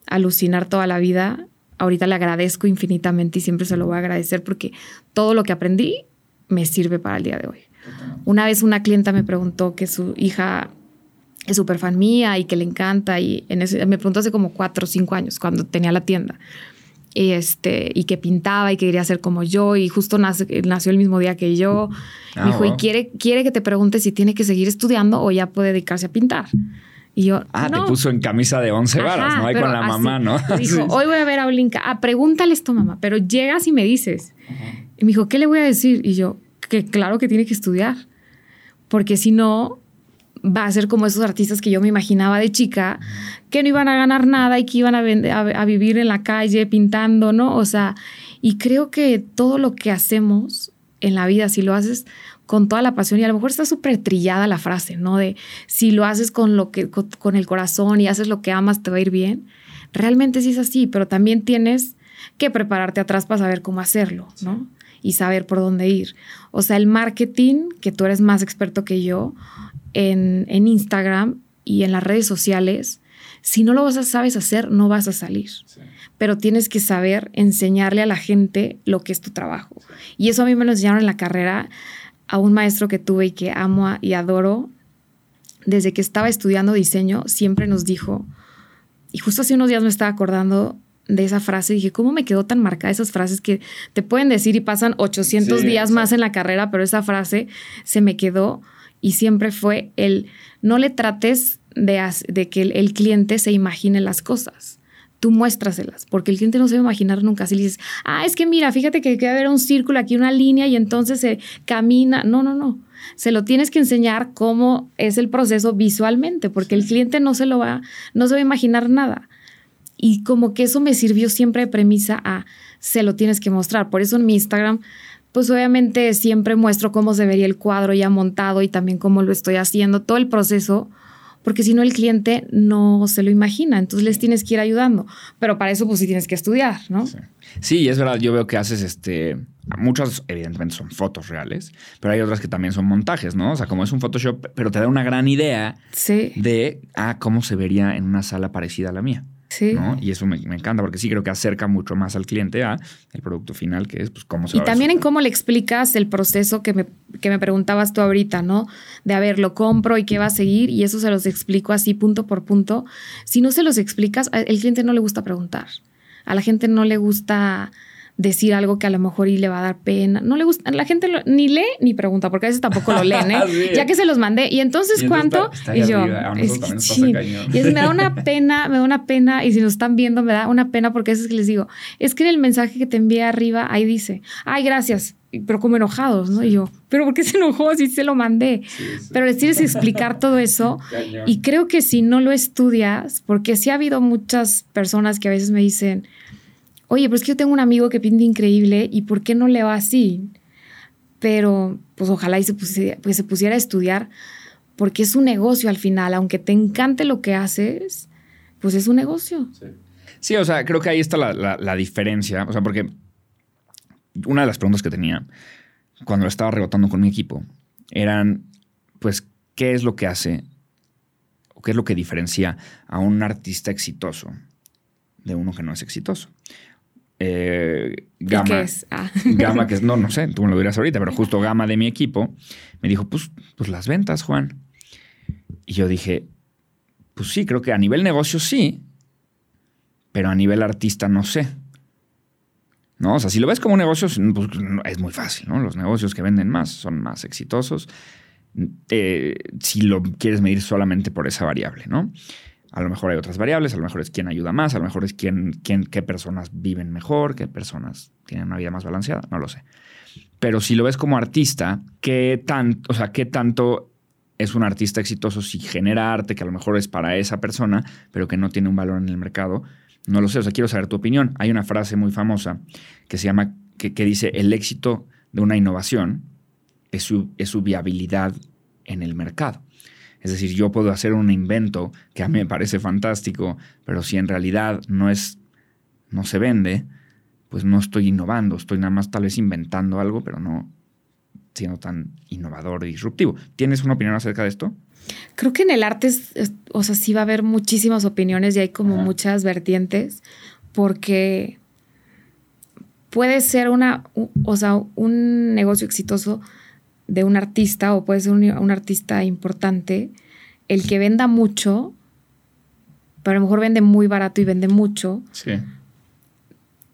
alucinar toda la vida, ahorita le agradezco infinitamente y siempre se lo voy a agradecer porque todo lo que aprendí me sirve para el día de hoy. Una vez una clienta me preguntó que su hija es súper fan mía y que le encanta y en ese, me preguntó hace como cuatro o cinco años cuando tenía la tienda y, este, y que pintaba y que quería ser como yo y justo nació el mismo día que yo. me ah, dijo, y quiere, quiere que te pregunte si tiene que seguir estudiando o ya puede dedicarse a pintar. Y yo, ah, te puso en camisa de once varas, ¿no? Ahí con la mamá, ¿no? Dijo, hoy voy a ver a Olinka. Ah, pregúntale esto, mamá, pero llegas y me dices. Y me dijo, ¿qué le voy a decir? Y yo, que claro que tiene que estudiar. Porque si no, va a ser como esos artistas que yo me imaginaba de chica, que no iban a ganar nada y que iban a, vivir en la calle pintando, ¿no? O sea, y creo que todo lo que hacemos en la vida, si lo haces con toda la pasión y a lo mejor está súper trillada la frase, ¿no? De si lo haces con lo que con, el corazón y haces lo que amas te va a ir bien. Realmente sí es así, pero también tienes que prepararte atrás para saber cómo hacerlo, ¿no? Y saber por dónde ir. O sea, el marketing, que tú eres más experto que yo en, en Instagram y en las redes sociales, si no lo vas a, sabes hacer, no vas a salir. Pero tienes que saber enseñarle a la gente lo que es tu trabajo. Y eso a mí me lo enseñaron en la carrera a un maestro que tuve y que amo y adoro, desde que estaba estudiando diseño, siempre nos dijo, y justo hace unos días me estaba acordando de esa frase, dije, ¿cómo me quedó tan marcada esas frases que te pueden decir y pasan 800 días más en la carrera, pero esa frase se me quedó y siempre fue el, no le trates de, de que el cliente se imagine las cosas tú muéstraselas, porque el cliente no se va a imaginar nunca. Si le dices, ah, es que mira, fíjate que queda haber un círculo aquí, una línea y entonces se camina. No, no, no. Se lo tienes que enseñar cómo es el proceso visualmente, porque el cliente no se lo va, no se va a imaginar nada. Y como que eso me sirvió siempre de premisa a se lo tienes que mostrar. Por eso en mi Instagram, pues obviamente siempre muestro cómo se vería el cuadro ya montado y también cómo lo estoy haciendo, todo el proceso porque si no el cliente no se lo imagina, entonces les tienes que ir ayudando, pero para eso pues sí tienes que estudiar, ¿no? Sí, es verdad, yo veo que haces este, muchas evidentemente son fotos reales, pero hay otras que también son montajes, ¿no? O sea, como es un Photoshop, pero te da una gran idea de, ah, cómo se vería en una sala parecida a la mía. Sí. ¿no? Y eso me, me encanta porque sí creo que acerca mucho más al cliente a el producto final, que es pues cómo se Y va a ver también en cómo le explicas el proceso que me, que me preguntabas tú ahorita, ¿no? De a ver, lo compro y qué va a seguir, y eso se los explico así punto por punto. Si no se los explicas, el cliente no le gusta preguntar. A la gente no le gusta decir algo que a lo mejor y le va a dar pena. No le gusta, la gente lo- ni lee ni pregunta, porque a veces tampoco lo leen, ¿eh? Sí. Ya que se los mandé. Y entonces, Y entonces ¿cuánto? está- está ahí y yo, arriba. Es que también. Y es- me da una pena, me da una pena. Y si nos están viendo, me da una pena porque a veces que les digo, es que en el mensaje que te envié arriba, ahí dice, ay, gracias. Pero como enojados, ¿no? Y yo, ¿pero por qué se enojó si se lo mandé? Pero les tienes que explicar todo eso. Y creo que si no lo estudias, porque sí ha habido muchas personas que a veces me dicen, oye, pero es que yo tengo un amigo que pinta increíble y ¿por qué no le va así? Pero pues ojalá y se pusiera, pues, se pusiera a estudiar, porque es un negocio al final, aunque te encante lo que haces, pues es un negocio. Sí, o sea, creo que ahí está la, la- la diferencia. O sea, porque una de las preguntas que tenía cuando lo estaba rebotando con mi equipo eran, pues, ¿qué es lo que hace o qué es lo que diferencia a un artista exitoso de uno que no es exitoso? Eh, ¿Y Gama, ¿Qué es? Ah. Gama, que es, no, no sé, tú me lo dirás ahorita, pero justo Gama de mi equipo me dijo, pues, pues las ventas, Juan. Y yo dije, pues sí, creo que a nivel negocio sí, pero a nivel artista no sé. ¿No? O sea, si lo ves como un negocio, pues, no, es muy fácil, ¿no? Los negocios que venden más son más exitosos. Eh, si lo quieres medir solamente por esa variable, ¿no? A lo mejor hay otras variables, a lo mejor es quién ayuda más, a lo mejor es quién, qué personas viven mejor, qué personas tienen una vida más balanceada, no lo sé. Pero si lo ves como artista, ¿qué tanto, o sea, qué tanto es un artista exitoso si genera arte que a lo mejor es para esa persona, pero que no tiene un valor en el mercado? No lo sé, o sea, quiero saber tu opinión. Hay una frase muy famosa que se llama, que, que dice, el éxito de una innovación es su, es su viabilidad en el mercado. Es decir, yo puedo hacer un invento que a mí me parece fantástico, pero si en realidad no es, no se vende, pues no estoy innovando, estoy nada más tal vez inventando algo, pero no siendo tan innovador y disruptivo. ¿Tienes una opinión acerca de esto? Creo que en el arte, es- es- o sea, sí va a haber muchísimas opiniones y hay como Ajá. muchas vertientes, porque puede ser una, o sea, un negocio exitoso de un artista o puede ser un, un artista importante, el que venda mucho, pero a lo mejor vende muy barato y vende mucho, Sí.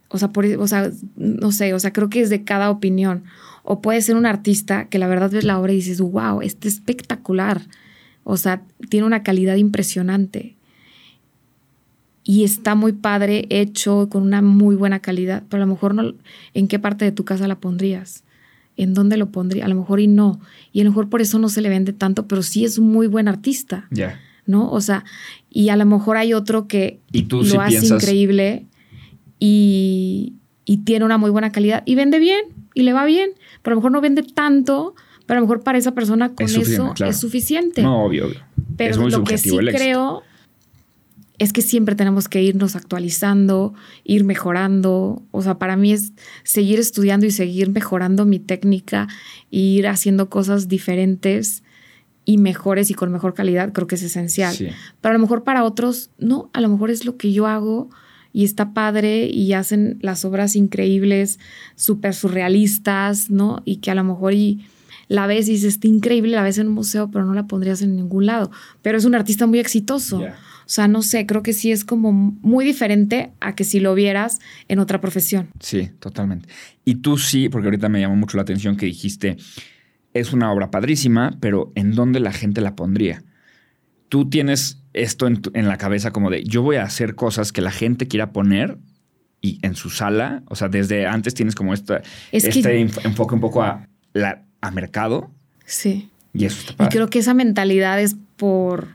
o sea, por, o sea, no sé, o sea, creo que es de cada opinión. O puede ser un artista que la verdad ves la obra y dices, wow, este es espectacular. O sea, tiene una calidad impresionante. Y está muy padre, hecho con una muy buena calidad, pero a lo mejor no, ¿en qué parte de tu casa la pondrías? ¿En dónde lo pondría? A lo mejor y no. Y a lo mejor por eso no se le vende tanto, pero sí es un muy buen artista, Ya. ¿no? O sea, y a lo mejor hay otro que Y tú lo hace piensas. increíble y, y tiene una muy buena calidad y vende bien y le va bien, pero a lo mejor no vende tanto, pero a lo mejor para esa persona con Es eso claro. es suficiente. No, obvio, obvio. pero es muy lo que sí creo es que siempre tenemos que irnos actualizando, ir mejorando. O sea, para mí es seguir estudiando y seguir mejorando mi técnica e ir haciendo cosas diferentes y mejores y con mejor calidad, creo que es esencial. Sí. Pero a lo mejor para otros, no, a lo mejor es lo que yo hago y está padre y hacen las obras increíbles, súper surrealistas, ¿no? Y que a lo mejor y la ves y dices, está increíble, la ves en un museo, pero no la pondrías en ningún lado. Pero es un artista muy exitoso. O sea, no sé, creo que sí es como muy diferente a que si lo vieras en otra profesión. Sí, totalmente. Y tú sí, porque ahorita me llamó mucho la atención que dijiste, es una obra padrísima, pero ¿en dónde la gente la pondría? Tú tienes esto en, tu- en la cabeza como de, yo voy a hacer cosas que la gente quiera poner y en su sala, o sea, desde antes tienes como esta, Es que- este enf- enfoque un poco a, la, a mercado Sí. y eso está Y creo que esa mentalidad es por,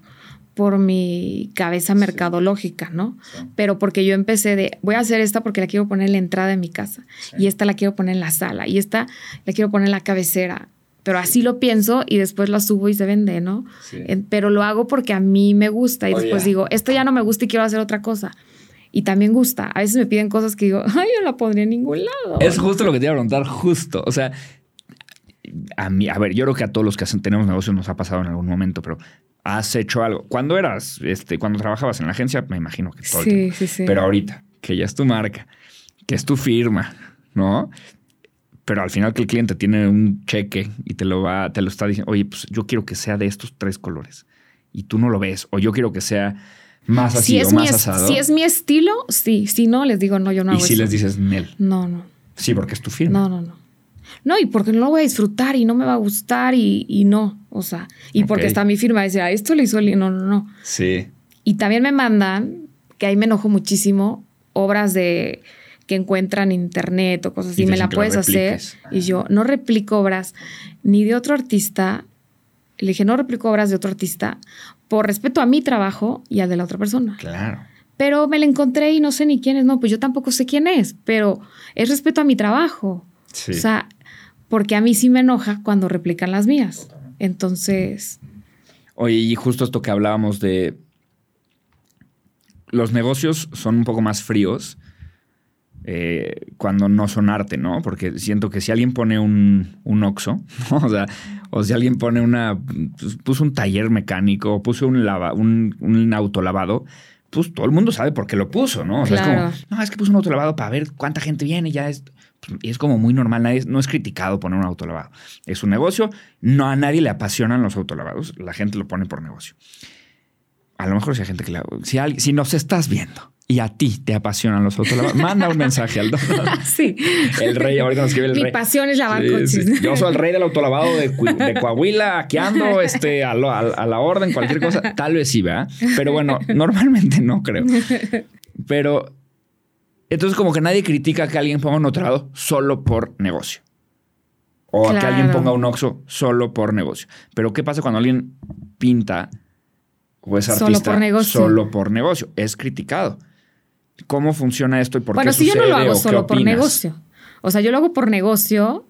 por mi cabeza mercadológica, ¿no? Sí. Pero porque yo empecé de, voy a hacer esta porque la quiero poner en la entrada de mi casa. Sí. Y esta la quiero poner en la sala. Y esta la quiero poner en la cabecera. Pero así lo pienso y después la subo y se vende, ¿no? Sí. Pero lo hago porque a mí me gusta y Oh, después yeah. digo, esto ya no me gusta y quiero hacer otra cosa. Y también gusta. A veces me piden cosas que digo, ay, yo la pondría en ningún lado. Es justo lo que te iba a preguntar, justo. O sea, a mí, a ver, yo creo que a todos los que hacen, tenemos negocios nos ha pasado en algún momento, pero has hecho algo. Cuando eras, este, cuando trabajabas en la agencia, me imagino que todo el Sí, tiempo. sí, sí. Pero ahorita, que ya es tu marca, que es tu firma, ¿no? Pero al final que el cliente tiene un cheque y te lo va, te lo está diciendo, oye, pues yo quiero que sea de estos tres colores. Y tú no lo ves. O yo quiero que sea más así si, es o mi más es- asado. si es mi estilo, sí. Si no, les digo, no, yo no y hago si eso. les dices Nel. No, no. Sí, porque es tu firma. No, no, no. No, y porque no lo voy a disfrutar y no me va a gustar y, y no. O sea, y porque está mi firma. Dice, "Ah, esto le hizo el... No, no, no. Sí. Y también me mandan, que ahí me enojo muchísimo, obras de que encuentran en internet o cosas así, me la puedes hacer. Y yo no replico obras ni de otro artista. Le dije, no replico obras de otro artista por respeto a mi trabajo y al de la otra persona. Claro. Pero me la encontré y no sé ni quién es. No, pues yo tampoco sé quién es, pero es respeto a mi trabajo. Sí. O sea, porque a mí sí me enoja cuando replican las mías. Entonces, Oye, y justo esto que hablábamos de los negocios son un poco más fríos eh, cuando no son arte, ¿no? Porque siento que si alguien pone un, un Oxxo, ¿no? o sea, o si alguien pone una, pues, puso un taller mecánico, puso un, lava, un, un autolavado, pues todo el mundo sabe por qué lo puso, ¿no? O sea, Claro. es como, no, es que puso un autolavado para ver cuánta gente viene y ya es... y es como muy normal, nadie, no es criticado poner un autolavado. Es un negocio, no a nadie le apasionan los autolavados, la gente lo pone por negocio. A lo mejor si hay gente que la, si, alguien- si nos estás viendo y a ti te apasionan los autolavados, manda un mensaje al sí. el rey, ahorita nos escribe el Mi rey. pasión es lavar Sí, coches. sí. Yo soy el rey del autolavado de, de Coahuila, aquí ando este, a, lo- a- a la orden, cualquier cosa. Tal vez sí, ¿verdad? Pero bueno, normalmente no creo. Pero entonces como que nadie critica que alguien ponga un autolavado solo por negocio. O a que alguien ponga un Oxxo solo por negocio. Pero ¿qué pasa cuando alguien pinta o es Solo artista por negocio. solo por negocio? Es criticado. ¿Cómo funciona esto y por bueno, qué si yo no sucede lo hago solo por negocio. O sea, yo lo hago por negocio,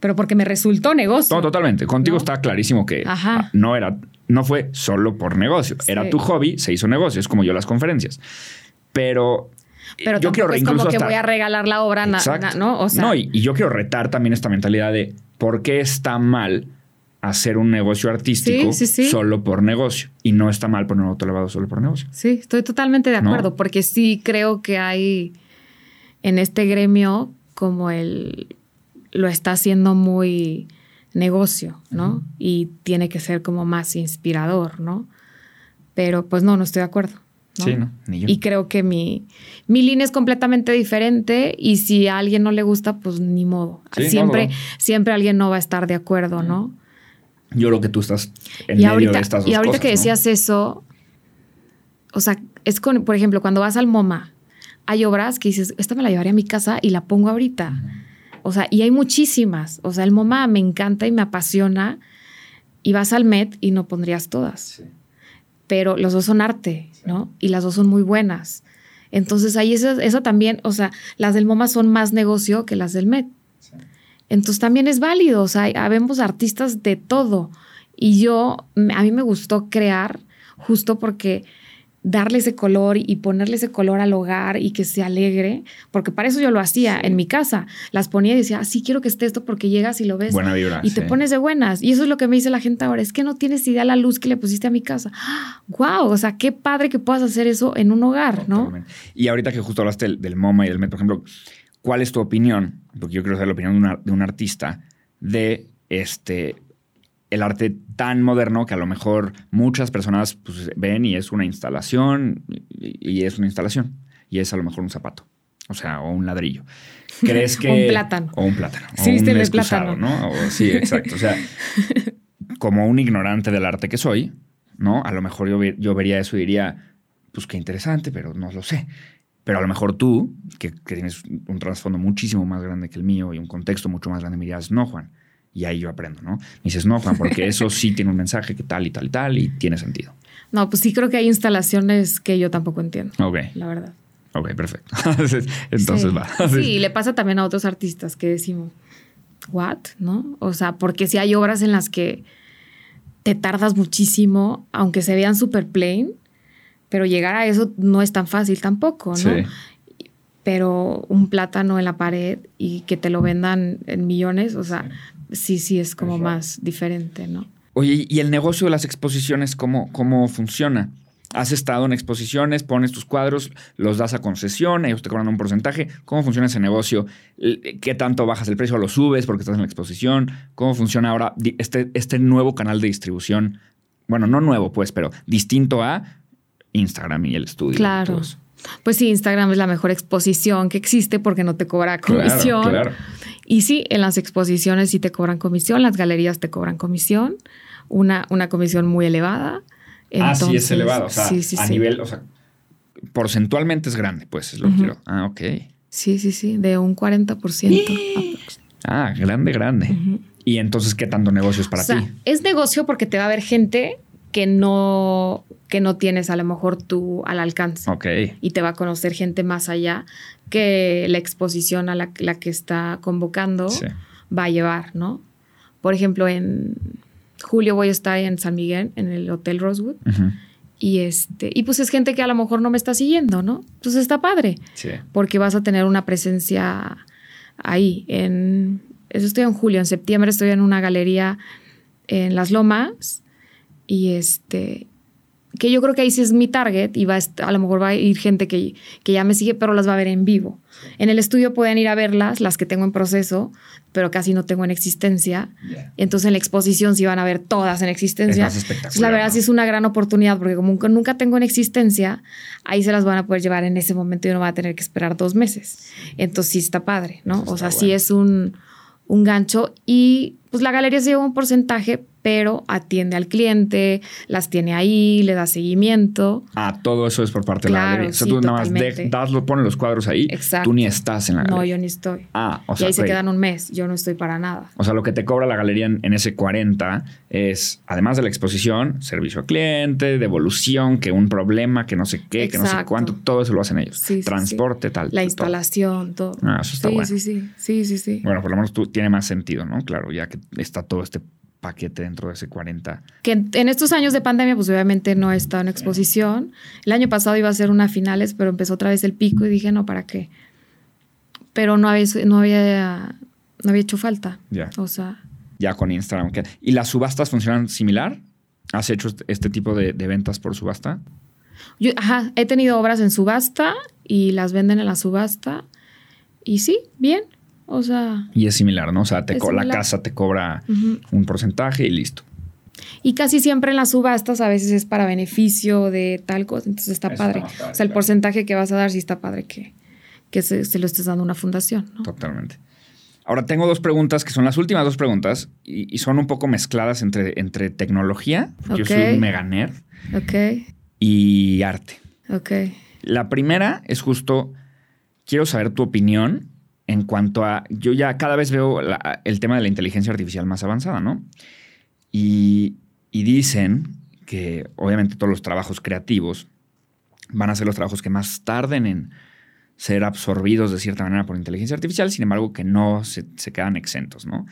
pero porque me resultó negocio. No, totalmente. Contigo ¿No? está clarísimo que Ajá. ah, no era, no fue solo por negocio. Sí. Era tu hobby, se hizo negocio. Es como yo las conferencias. Pero, Pero yo quiero tampoco es incluso como que hasta- voy a regalar la obra, na- Exacto. na- ¿no? O sea, no, y, y yo quiero retar también esta mentalidad de por qué está mal hacer un negocio artístico Sí, sí, sí. solo por negocio y no está mal poner un autolavado solo por negocio. sí, estoy totalmente de ¿No? acuerdo, porque sí creo que hay en este gremio como el lo está haciendo muy negocio, ¿no? Y tiene que ser como más inspirador, ¿no? Pero pues no, no estoy de acuerdo. ¿No? Sí, no, ni yo. Y creo que mi, mi línea es completamente diferente y si a alguien no le gusta, pues ni modo. Sí, siempre, no, no. siempre alguien no va a estar de acuerdo, ¿no? Yo creo que tú estás en Y medio ahorita, de estas dos y ahorita cosas, que decías eso, o sea, es con, por ejemplo, cuando vas al MoMA, hay obras que dices, esta me la llevaré a mi casa y la pongo ahorita. O sea, y hay muchísimas. O sea, el MoMA me encanta y me apasiona. Y vas al Met y no pondrías todas. Sí. Pero los dos son arte, ¿no? Y las dos son muy buenas. Entonces ahí eso, eso también, o sea, las del MoMA son más negocio que las del Met. Entonces también es válido, o sea, habemos artistas de todo. Y yo, a mí me gustó crear justo porque darle ese color y ponerle ese color al hogar y que se alegre, porque para eso yo lo hacía en mi casa. Las ponía y decía, ah, sí, quiero que esté esto porque llegas y lo ves Buena vibra. y te pones de buenas. Y eso es lo que me dice la gente ahora, es que no tienes idea la luz que le pusiste a mi casa. ¡Wow! O sea, qué padre que puedas hacer eso en un hogar, ¿no? Totalmente. Y ahorita que justo hablaste del, del MoMA y del Met, por ejemplo, ¿cuál es tu opinión? Porque yo quiero saber la opinión de, una- de un artista de este el arte tan moderno que a lo mejor muchas personas pues, ven y es una instalación y, y es una instalación y es a lo mejor un zapato, o sea, o un ladrillo. ¿Crees que Un plátano. o un plátano, Sí, o un el plátano. ¿no? O- sí, exacto. O sea, como un ignorante del arte que soy, ¿no? A lo mejor yo, yo vería eso y diría, pues qué interesante, pero no lo sé. Pero a lo mejor tú, que, que tienes un trasfondo muchísimo más grande que el mío y un contexto mucho más grande, me dirías, no, Juan. Y ahí yo aprendo, ¿no? Me dices, no, Juan, porque eso sí tiene un mensaje que tal y tal y tal y tiene sentido. No, pues sí creo que hay instalaciones que yo tampoco entiendo, Ok, la verdad. ok, perfecto. Entonces sí. va. Sí, y le pasa también a otros artistas que decimos, ¿what? ¿No? O sea, porque si hay obras en las que te tardas muchísimo, aunque se vean súper plain, pero llegar a eso no es tan fácil tampoco, ¿no? Sí. Pero un plátano en la pared y que te lo vendan en millones, o sea, sí, sí es como más diferente, ¿no? Oye, ¿y el negocio de las exposiciones cómo, cómo funciona? Has estado en exposiciones, pones tus cuadros, los das a concesión, ellos te cobran un porcentaje. ¿Cómo funciona ese negocio? ¿Qué tanto bajas el precio o lo subes porque estás en la exposición? ¿Cómo funciona ahora este, este nuevo canal de distribución? Bueno, no nuevo, pues, pero distinto a Instagram y el estudio. Claro. Pues sí, Instagram es la mejor exposición que existe porque no te cobra comisión. Claro, Y sí, en las exposiciones sí te cobran comisión, las galerías te cobran comisión, una, una comisión muy elevada ah, sí, es elevado. O sea, a nivel, o sea, porcentualmente es grande, pues es lo que quiero. Ah, ok. Sí, sí, sí, de un 40%. Ah, grande, grande. Y entonces, ¿qué tanto negocio es para o sea, ti? Es negocio porque te va a haber gente que no, que no tienes a lo mejor tú al alcance. Y te va a conocer gente más allá que la exposición a la, que está convocando va a llevar, ¿no? Por ejemplo, en, julio voy a estar en San Miguel, en el Hotel Rosewood. Y este, y pues es gente que a lo mejor no me está siguiendo, ¿no? Entonces está padre. Sí. Porque vas a tener una presencia ahí. En, eso estoy en julio. En septiembre estoy en una galería en Las Lomas. Y este, que yo creo que ahí sí es mi target y va a, a lo mejor va a ir gente que, que, ya me sigue, pero las va a ver en vivo. En el estudio pueden ir a verlas, las que tengo en proceso, pero casi no tengo en existencia. Entonces en la exposición sí van a ver todas en existencia. Es la verdad sí es una gran oportunidad porque como nunca tengo en existencia, ahí se las van a poder llevar en ese momento y no va a tener que esperar dos meses. Entonces sí está padre, ¿no? o sea, sí es un, un gancho y pues la galería se lleva un porcentaje, pero atiende al cliente, las tiene ahí, le da seguimiento. Ah, todo eso es por parte de la galería. O sea, tú nada más das, pones los cuadros ahí. Exacto. Tú ni estás en la galería. No, yo ni estoy. Ah, o sea. Y ahí se quedan un mes. Yo no estoy para nada. O sea, lo que te cobra la galería en, ese 40 es, además de la exposición, servicio al cliente, devolución, que un problema, que no sé qué, que no sé cuánto, todo eso lo hacen ellos. Sí, Transporte, tal. La instalación, todo. Ah, eso está bueno. Sí, sí, sí. Sí, sí, Bueno, por lo menos tú tiene más sentido, ¿no? Claro, ya que está todo este paquete dentro de ese 40. Que en, estos años de pandemia, pues obviamente no he estado en exposición. El año pasado iba a ser una finales, pero empezó otra vez el pico y dije, no, ¿para qué? Pero no había, no había, no había hecho falta. Ya. O sea. Ya con Instagram. ¿Y las subastas funcionan similar? ¿Has hecho este tipo de, ventas por subasta? Yo, ajá, he tenido obras en subasta y las venden en la subasta. Y sí, bien. O sea. Y es similar, ¿no? O sea, te la casa te cobra un porcentaje y listo. Y casi siempre en las subastas a veces es para beneficio de tal cosa, entonces está padre. o sea, el porcentaje que vas a dar sí está padre que, que se, lo estés dando a una fundación. ¿no? Totalmente. Ahora tengo dos preguntas que son las últimas dos preguntas y, son un poco mezcladas entre, entre tecnología, yo soy un mega nerd, y arte. Ok. La primera es justo, quiero saber tu opinión en cuanto a, yo ya cada vez veo el tema de la inteligencia artificial más avanzada, ¿no? Y, dicen que obviamente todos los trabajos creativos van a ser los trabajos que más tarden en ser absorbidos de cierta manera por inteligencia artificial, sin embargo que no se, se quedan exentos, ¿no?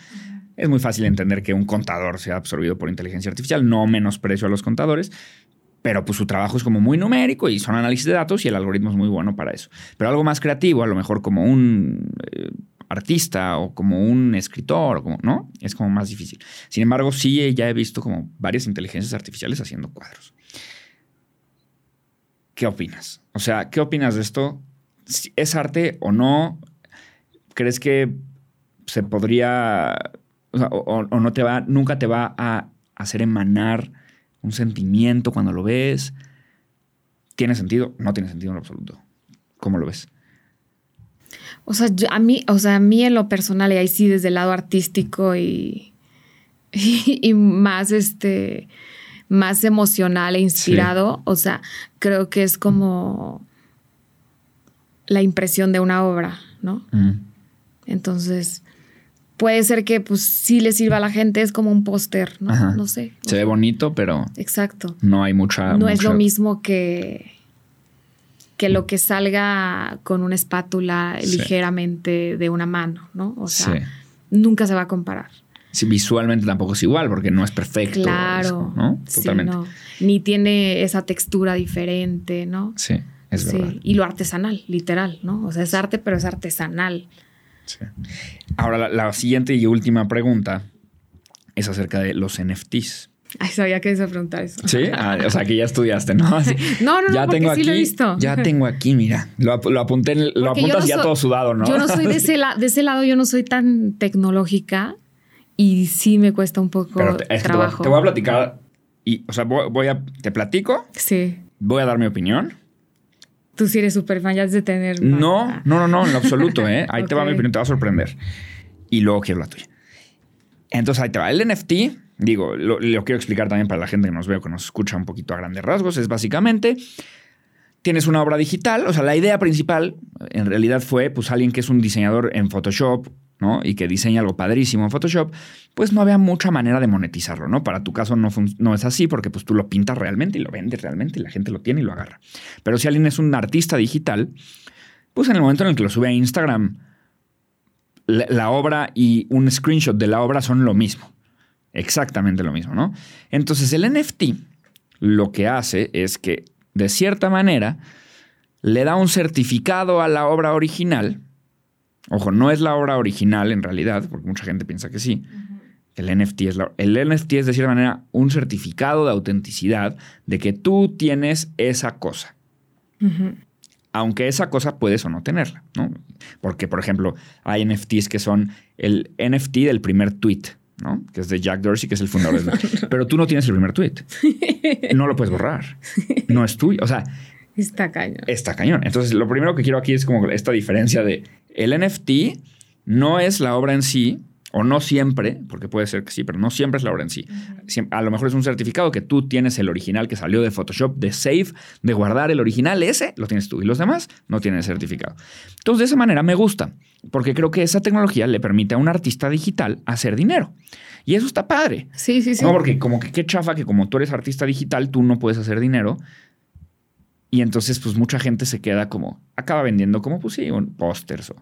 Es muy fácil entender que un contador sea absorbido por inteligencia artificial, no menosprecio a los contadores, pero pues su trabajo es como muy numérico y son análisis de datos y el algoritmo es muy bueno para eso. Pero algo más creativo, a lo mejor como un eh, artista o como un escritor, como, ¿no? Es como más difícil. Sin embargo, sí ya he visto como varias inteligencias artificiales haciendo cuadros. ¿Qué opinas? O sea, ¿qué opinas de esto? ¿Es arte o no? ¿Crees que se podría, o, o no te va, nunca te va a hacer emanar un sentimiento cuando lo ves. ¿Tiene sentido? No tiene sentido en lo absoluto. ¿Cómo lo ves? O sea, a mí, o sea, a mí en lo personal, y ahí sí desde el lado artístico y, y, más este más emocional e inspirado, o sea, creo que es como la impresión de una obra, ¿no? Entonces, puede ser que pues sí le sirva a la gente, es como un póster, ¿no? No sé. Se ve bonito, pero. Exacto. No hay mucha. No es lo mismo que. que lo que salga con una espátula ligeramente de una mano, ¿no? O sea, nunca se va a comparar. Sí, visualmente tampoco es igual porque no es perfecto. Claro. ¿no? Totalmente. Ni tiene esa textura diferente, ¿no? Sí, es verdad. Y lo artesanal, literal, ¿no? O sea, es arte, pero es artesanal. Ahora, la, siguiente y última pregunta es acerca de los NFTs. Ay, sabía que ibas a preguntar eso. Sí, ah, o sea que ya estudiaste, ¿no? Así, no, no, no, ya tengo aquí, sí lo he visto. Ya tengo aquí, mira, lo, lo apunté, lo apuntas ya todo sudado, ¿no? Yo no soy de ese, de ese lado, yo no soy tan tecnológica y sí me cuesta un poco trabajo. Te voy, a platicar y, o sea, voy, a, te platico. Sí. Voy a dar mi opinión. Tú sí eres súper fan, ya de tener. No, no, no, no, en lo absoluto, ¿eh? Ahí te va mi opinión, te va a sorprender. Y luego quiero la tuya. Entonces ahí te va. El NFT, digo, lo, quiero explicar también para la gente que nos ve o que nos escucha un poquito a grandes rasgos, es básicamente tienes una obra digital, o sea, la idea principal en realidad fue pues alguien que es un diseñador en Photoshop Y que diseña algo padrísimo en Photoshop, pues no había mucha manera de monetizarlo, ¿no? Para tu caso no, es así porque pues tú lo pintas realmente y lo vendes realmente y la gente lo tiene y lo agarra. Pero si alguien es un artista digital, pues en el momento en el que lo sube a Instagram, la, obra y un screenshot de la obra son lo mismo. Exactamente lo mismo, ¿no? Entonces el NFT lo que hace es que, de cierta manera, le da un certificado a la obra original, Ojo, no es la obra original en realidad, porque mucha gente piensa que sí. El NFT, es el NFT es de cierta manera un certificado de autenticidad de que tú tienes esa cosa. Aunque esa cosa puedes o no tenerla, ¿no? Porque, por ejemplo, hay NFTs que son el NFT del primer tweet, ¿no? Que es de Jack Dorsey, que es el fundador de... Pero tú no tienes el primer tweet. No lo puedes borrar. No es tuyo. O sea... Está cañón. Está cañón. Entonces, lo primero que quiero aquí es como esta diferencia de el NFT no es la obra en sí, o no siempre, porque puede ser que sí, pero no siempre es la obra en sí. A lo mejor es un certificado que tú tienes el original que salió de Photoshop, de Save, de guardar el original, ese lo tienes tú y los demás no tienen el certificado. Entonces, de esa manera me gusta, porque creo que esa tecnología le permite a un artista digital hacer dinero. Y eso está padre. Sí, sí, sí. No, porque como que qué chafa que como tú eres artista digital, tú no puedes hacer dinero. Y entonces, pues mucha gente se queda como, acaba vendiendo como, pues sí, un pósters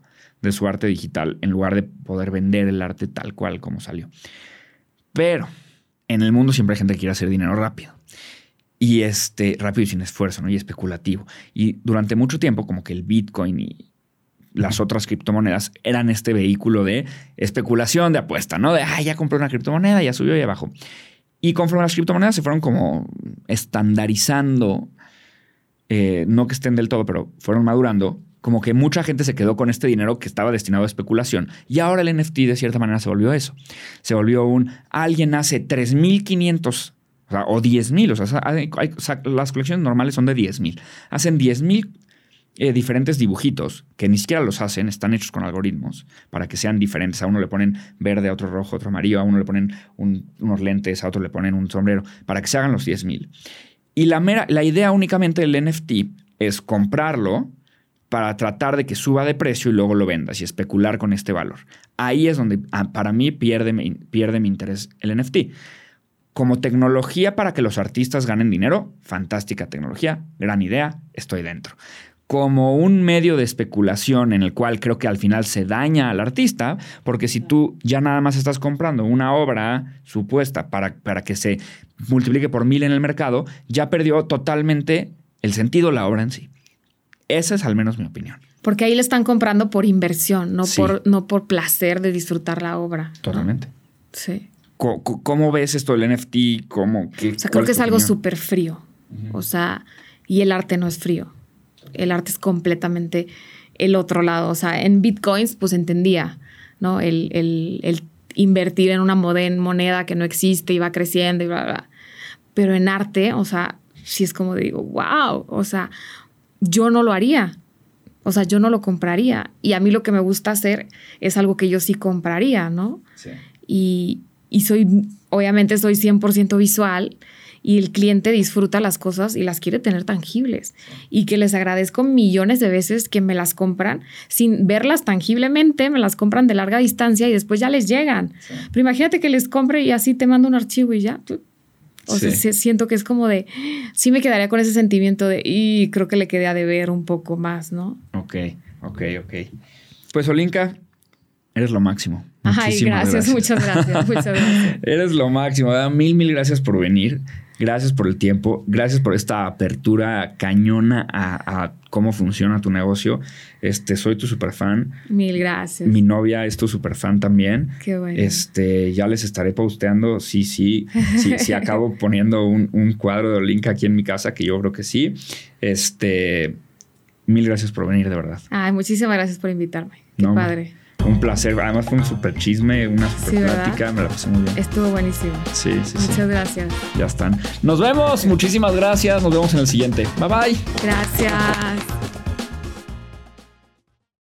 de su arte digital en lugar de poder vender el arte tal cual como salió. Pero en el mundo siempre hay gente que quiere hacer dinero rápido. Y este, rápido y sin esfuerzo, ¿no? Y especulativo. Y durante mucho tiempo, como que el Bitcoin y las otras criptomonedas eran este vehículo de especulación, de apuesta, ¿no? De, ah, ya compré una criptomoneda, ya subió y abajo. Y conforme las criptomonedas se fueron como estandarizando eh, no que estén del todo, pero fueron madurando, como que mucha gente se quedó con este dinero que estaba destinado a especulación. Y ahora el NFT de cierta manera se volvió eso. Se volvió un, alguien hace 3.500 o, sea, o 10.000, o sea, las colecciones normales son de 10.000. Hacen 10.000 eh, diferentes dibujitos que ni siquiera los hacen, están hechos con algoritmos para que sean diferentes. A uno le ponen verde, a otro rojo, a otro amarillo, a uno le ponen unos lentes, a otro le ponen un sombrero, para que se hagan los 10.000. Y la, idea únicamente del NFT es comprarlo para tratar de que suba de precio y luego lo vendas y especular con este valor. Ahí es donde ah, para mí pierde, pierde mi interés el NFT. Como tecnología para que los artistas ganen dinero, fantástica tecnología, gran idea, estoy dentro como un medio de especulación en el cual creo que al final se daña al artista, porque si tú ya nada más estás comprando una obra supuesta para, para que se multiplique por mil en el mercado, ya perdió totalmente el sentido la obra en sí. Esa es al menos mi opinión. Porque ahí le están comprando por inversión, no, por, no por placer de disfrutar la obra. Totalmente. Sí. ¿Cómo, ves esto del NFT? ¿Cómo, o sea, creo que es algo súper frío. O sea, y el arte no es frío el arte es completamente el otro lado. O sea, en bitcoins, pues entendía, ¿no? El, invertir en una moneda que no existe y va creciendo y bla, bla. Pero en arte, o sea, sí es como digo, wow, o sea, yo no lo haría. O sea, yo no lo compraría. Y a mí lo que me gusta hacer es algo que yo sí compraría, ¿no? Sí. Y, y soy, obviamente soy 100% visual y el cliente disfruta las cosas y las quiere tener tangibles. Y que les agradezco millones de veces que me las compran sin verlas tangiblemente, me las compran de larga distancia y después ya les llegan. Pero imagínate que les compre y así te mando un archivo y ya. O sea, siento que es como de, sí me quedaría con ese sentimiento de, y creo que le quedé a deber un poco más, ¿no? Ok, ok, ok. Pues Olinka, eres lo máximo. Ay, gracias, muchas gracias, muchas gracias. eres lo máximo, mil, mil gracias por venir. Gracias por el tiempo. Gracias por esta apertura cañona a, a cómo funciona tu negocio. Este, soy tu super fan. Mil gracias. Mi novia es tu super fan también. Qué bueno. Este, ya les estaré posteando. Sí, sí. Sí, sí acabo poniendo un, un cuadro de link aquí en mi casa, que yo creo que sí. Este, mil gracias por venir, de verdad. Ay, muchísimas gracias por invitarme. Qué No, padre. Un placer. Además fue un super chisme, una super Sí, plática. Me la pasé muy bien. Estuvo buenísimo. Sí, sí, sí. Muchas gracias. Ya están. Nos vemos. Muchísimas gracias. Nos vemos en el siguiente. Bye bye. Gracias.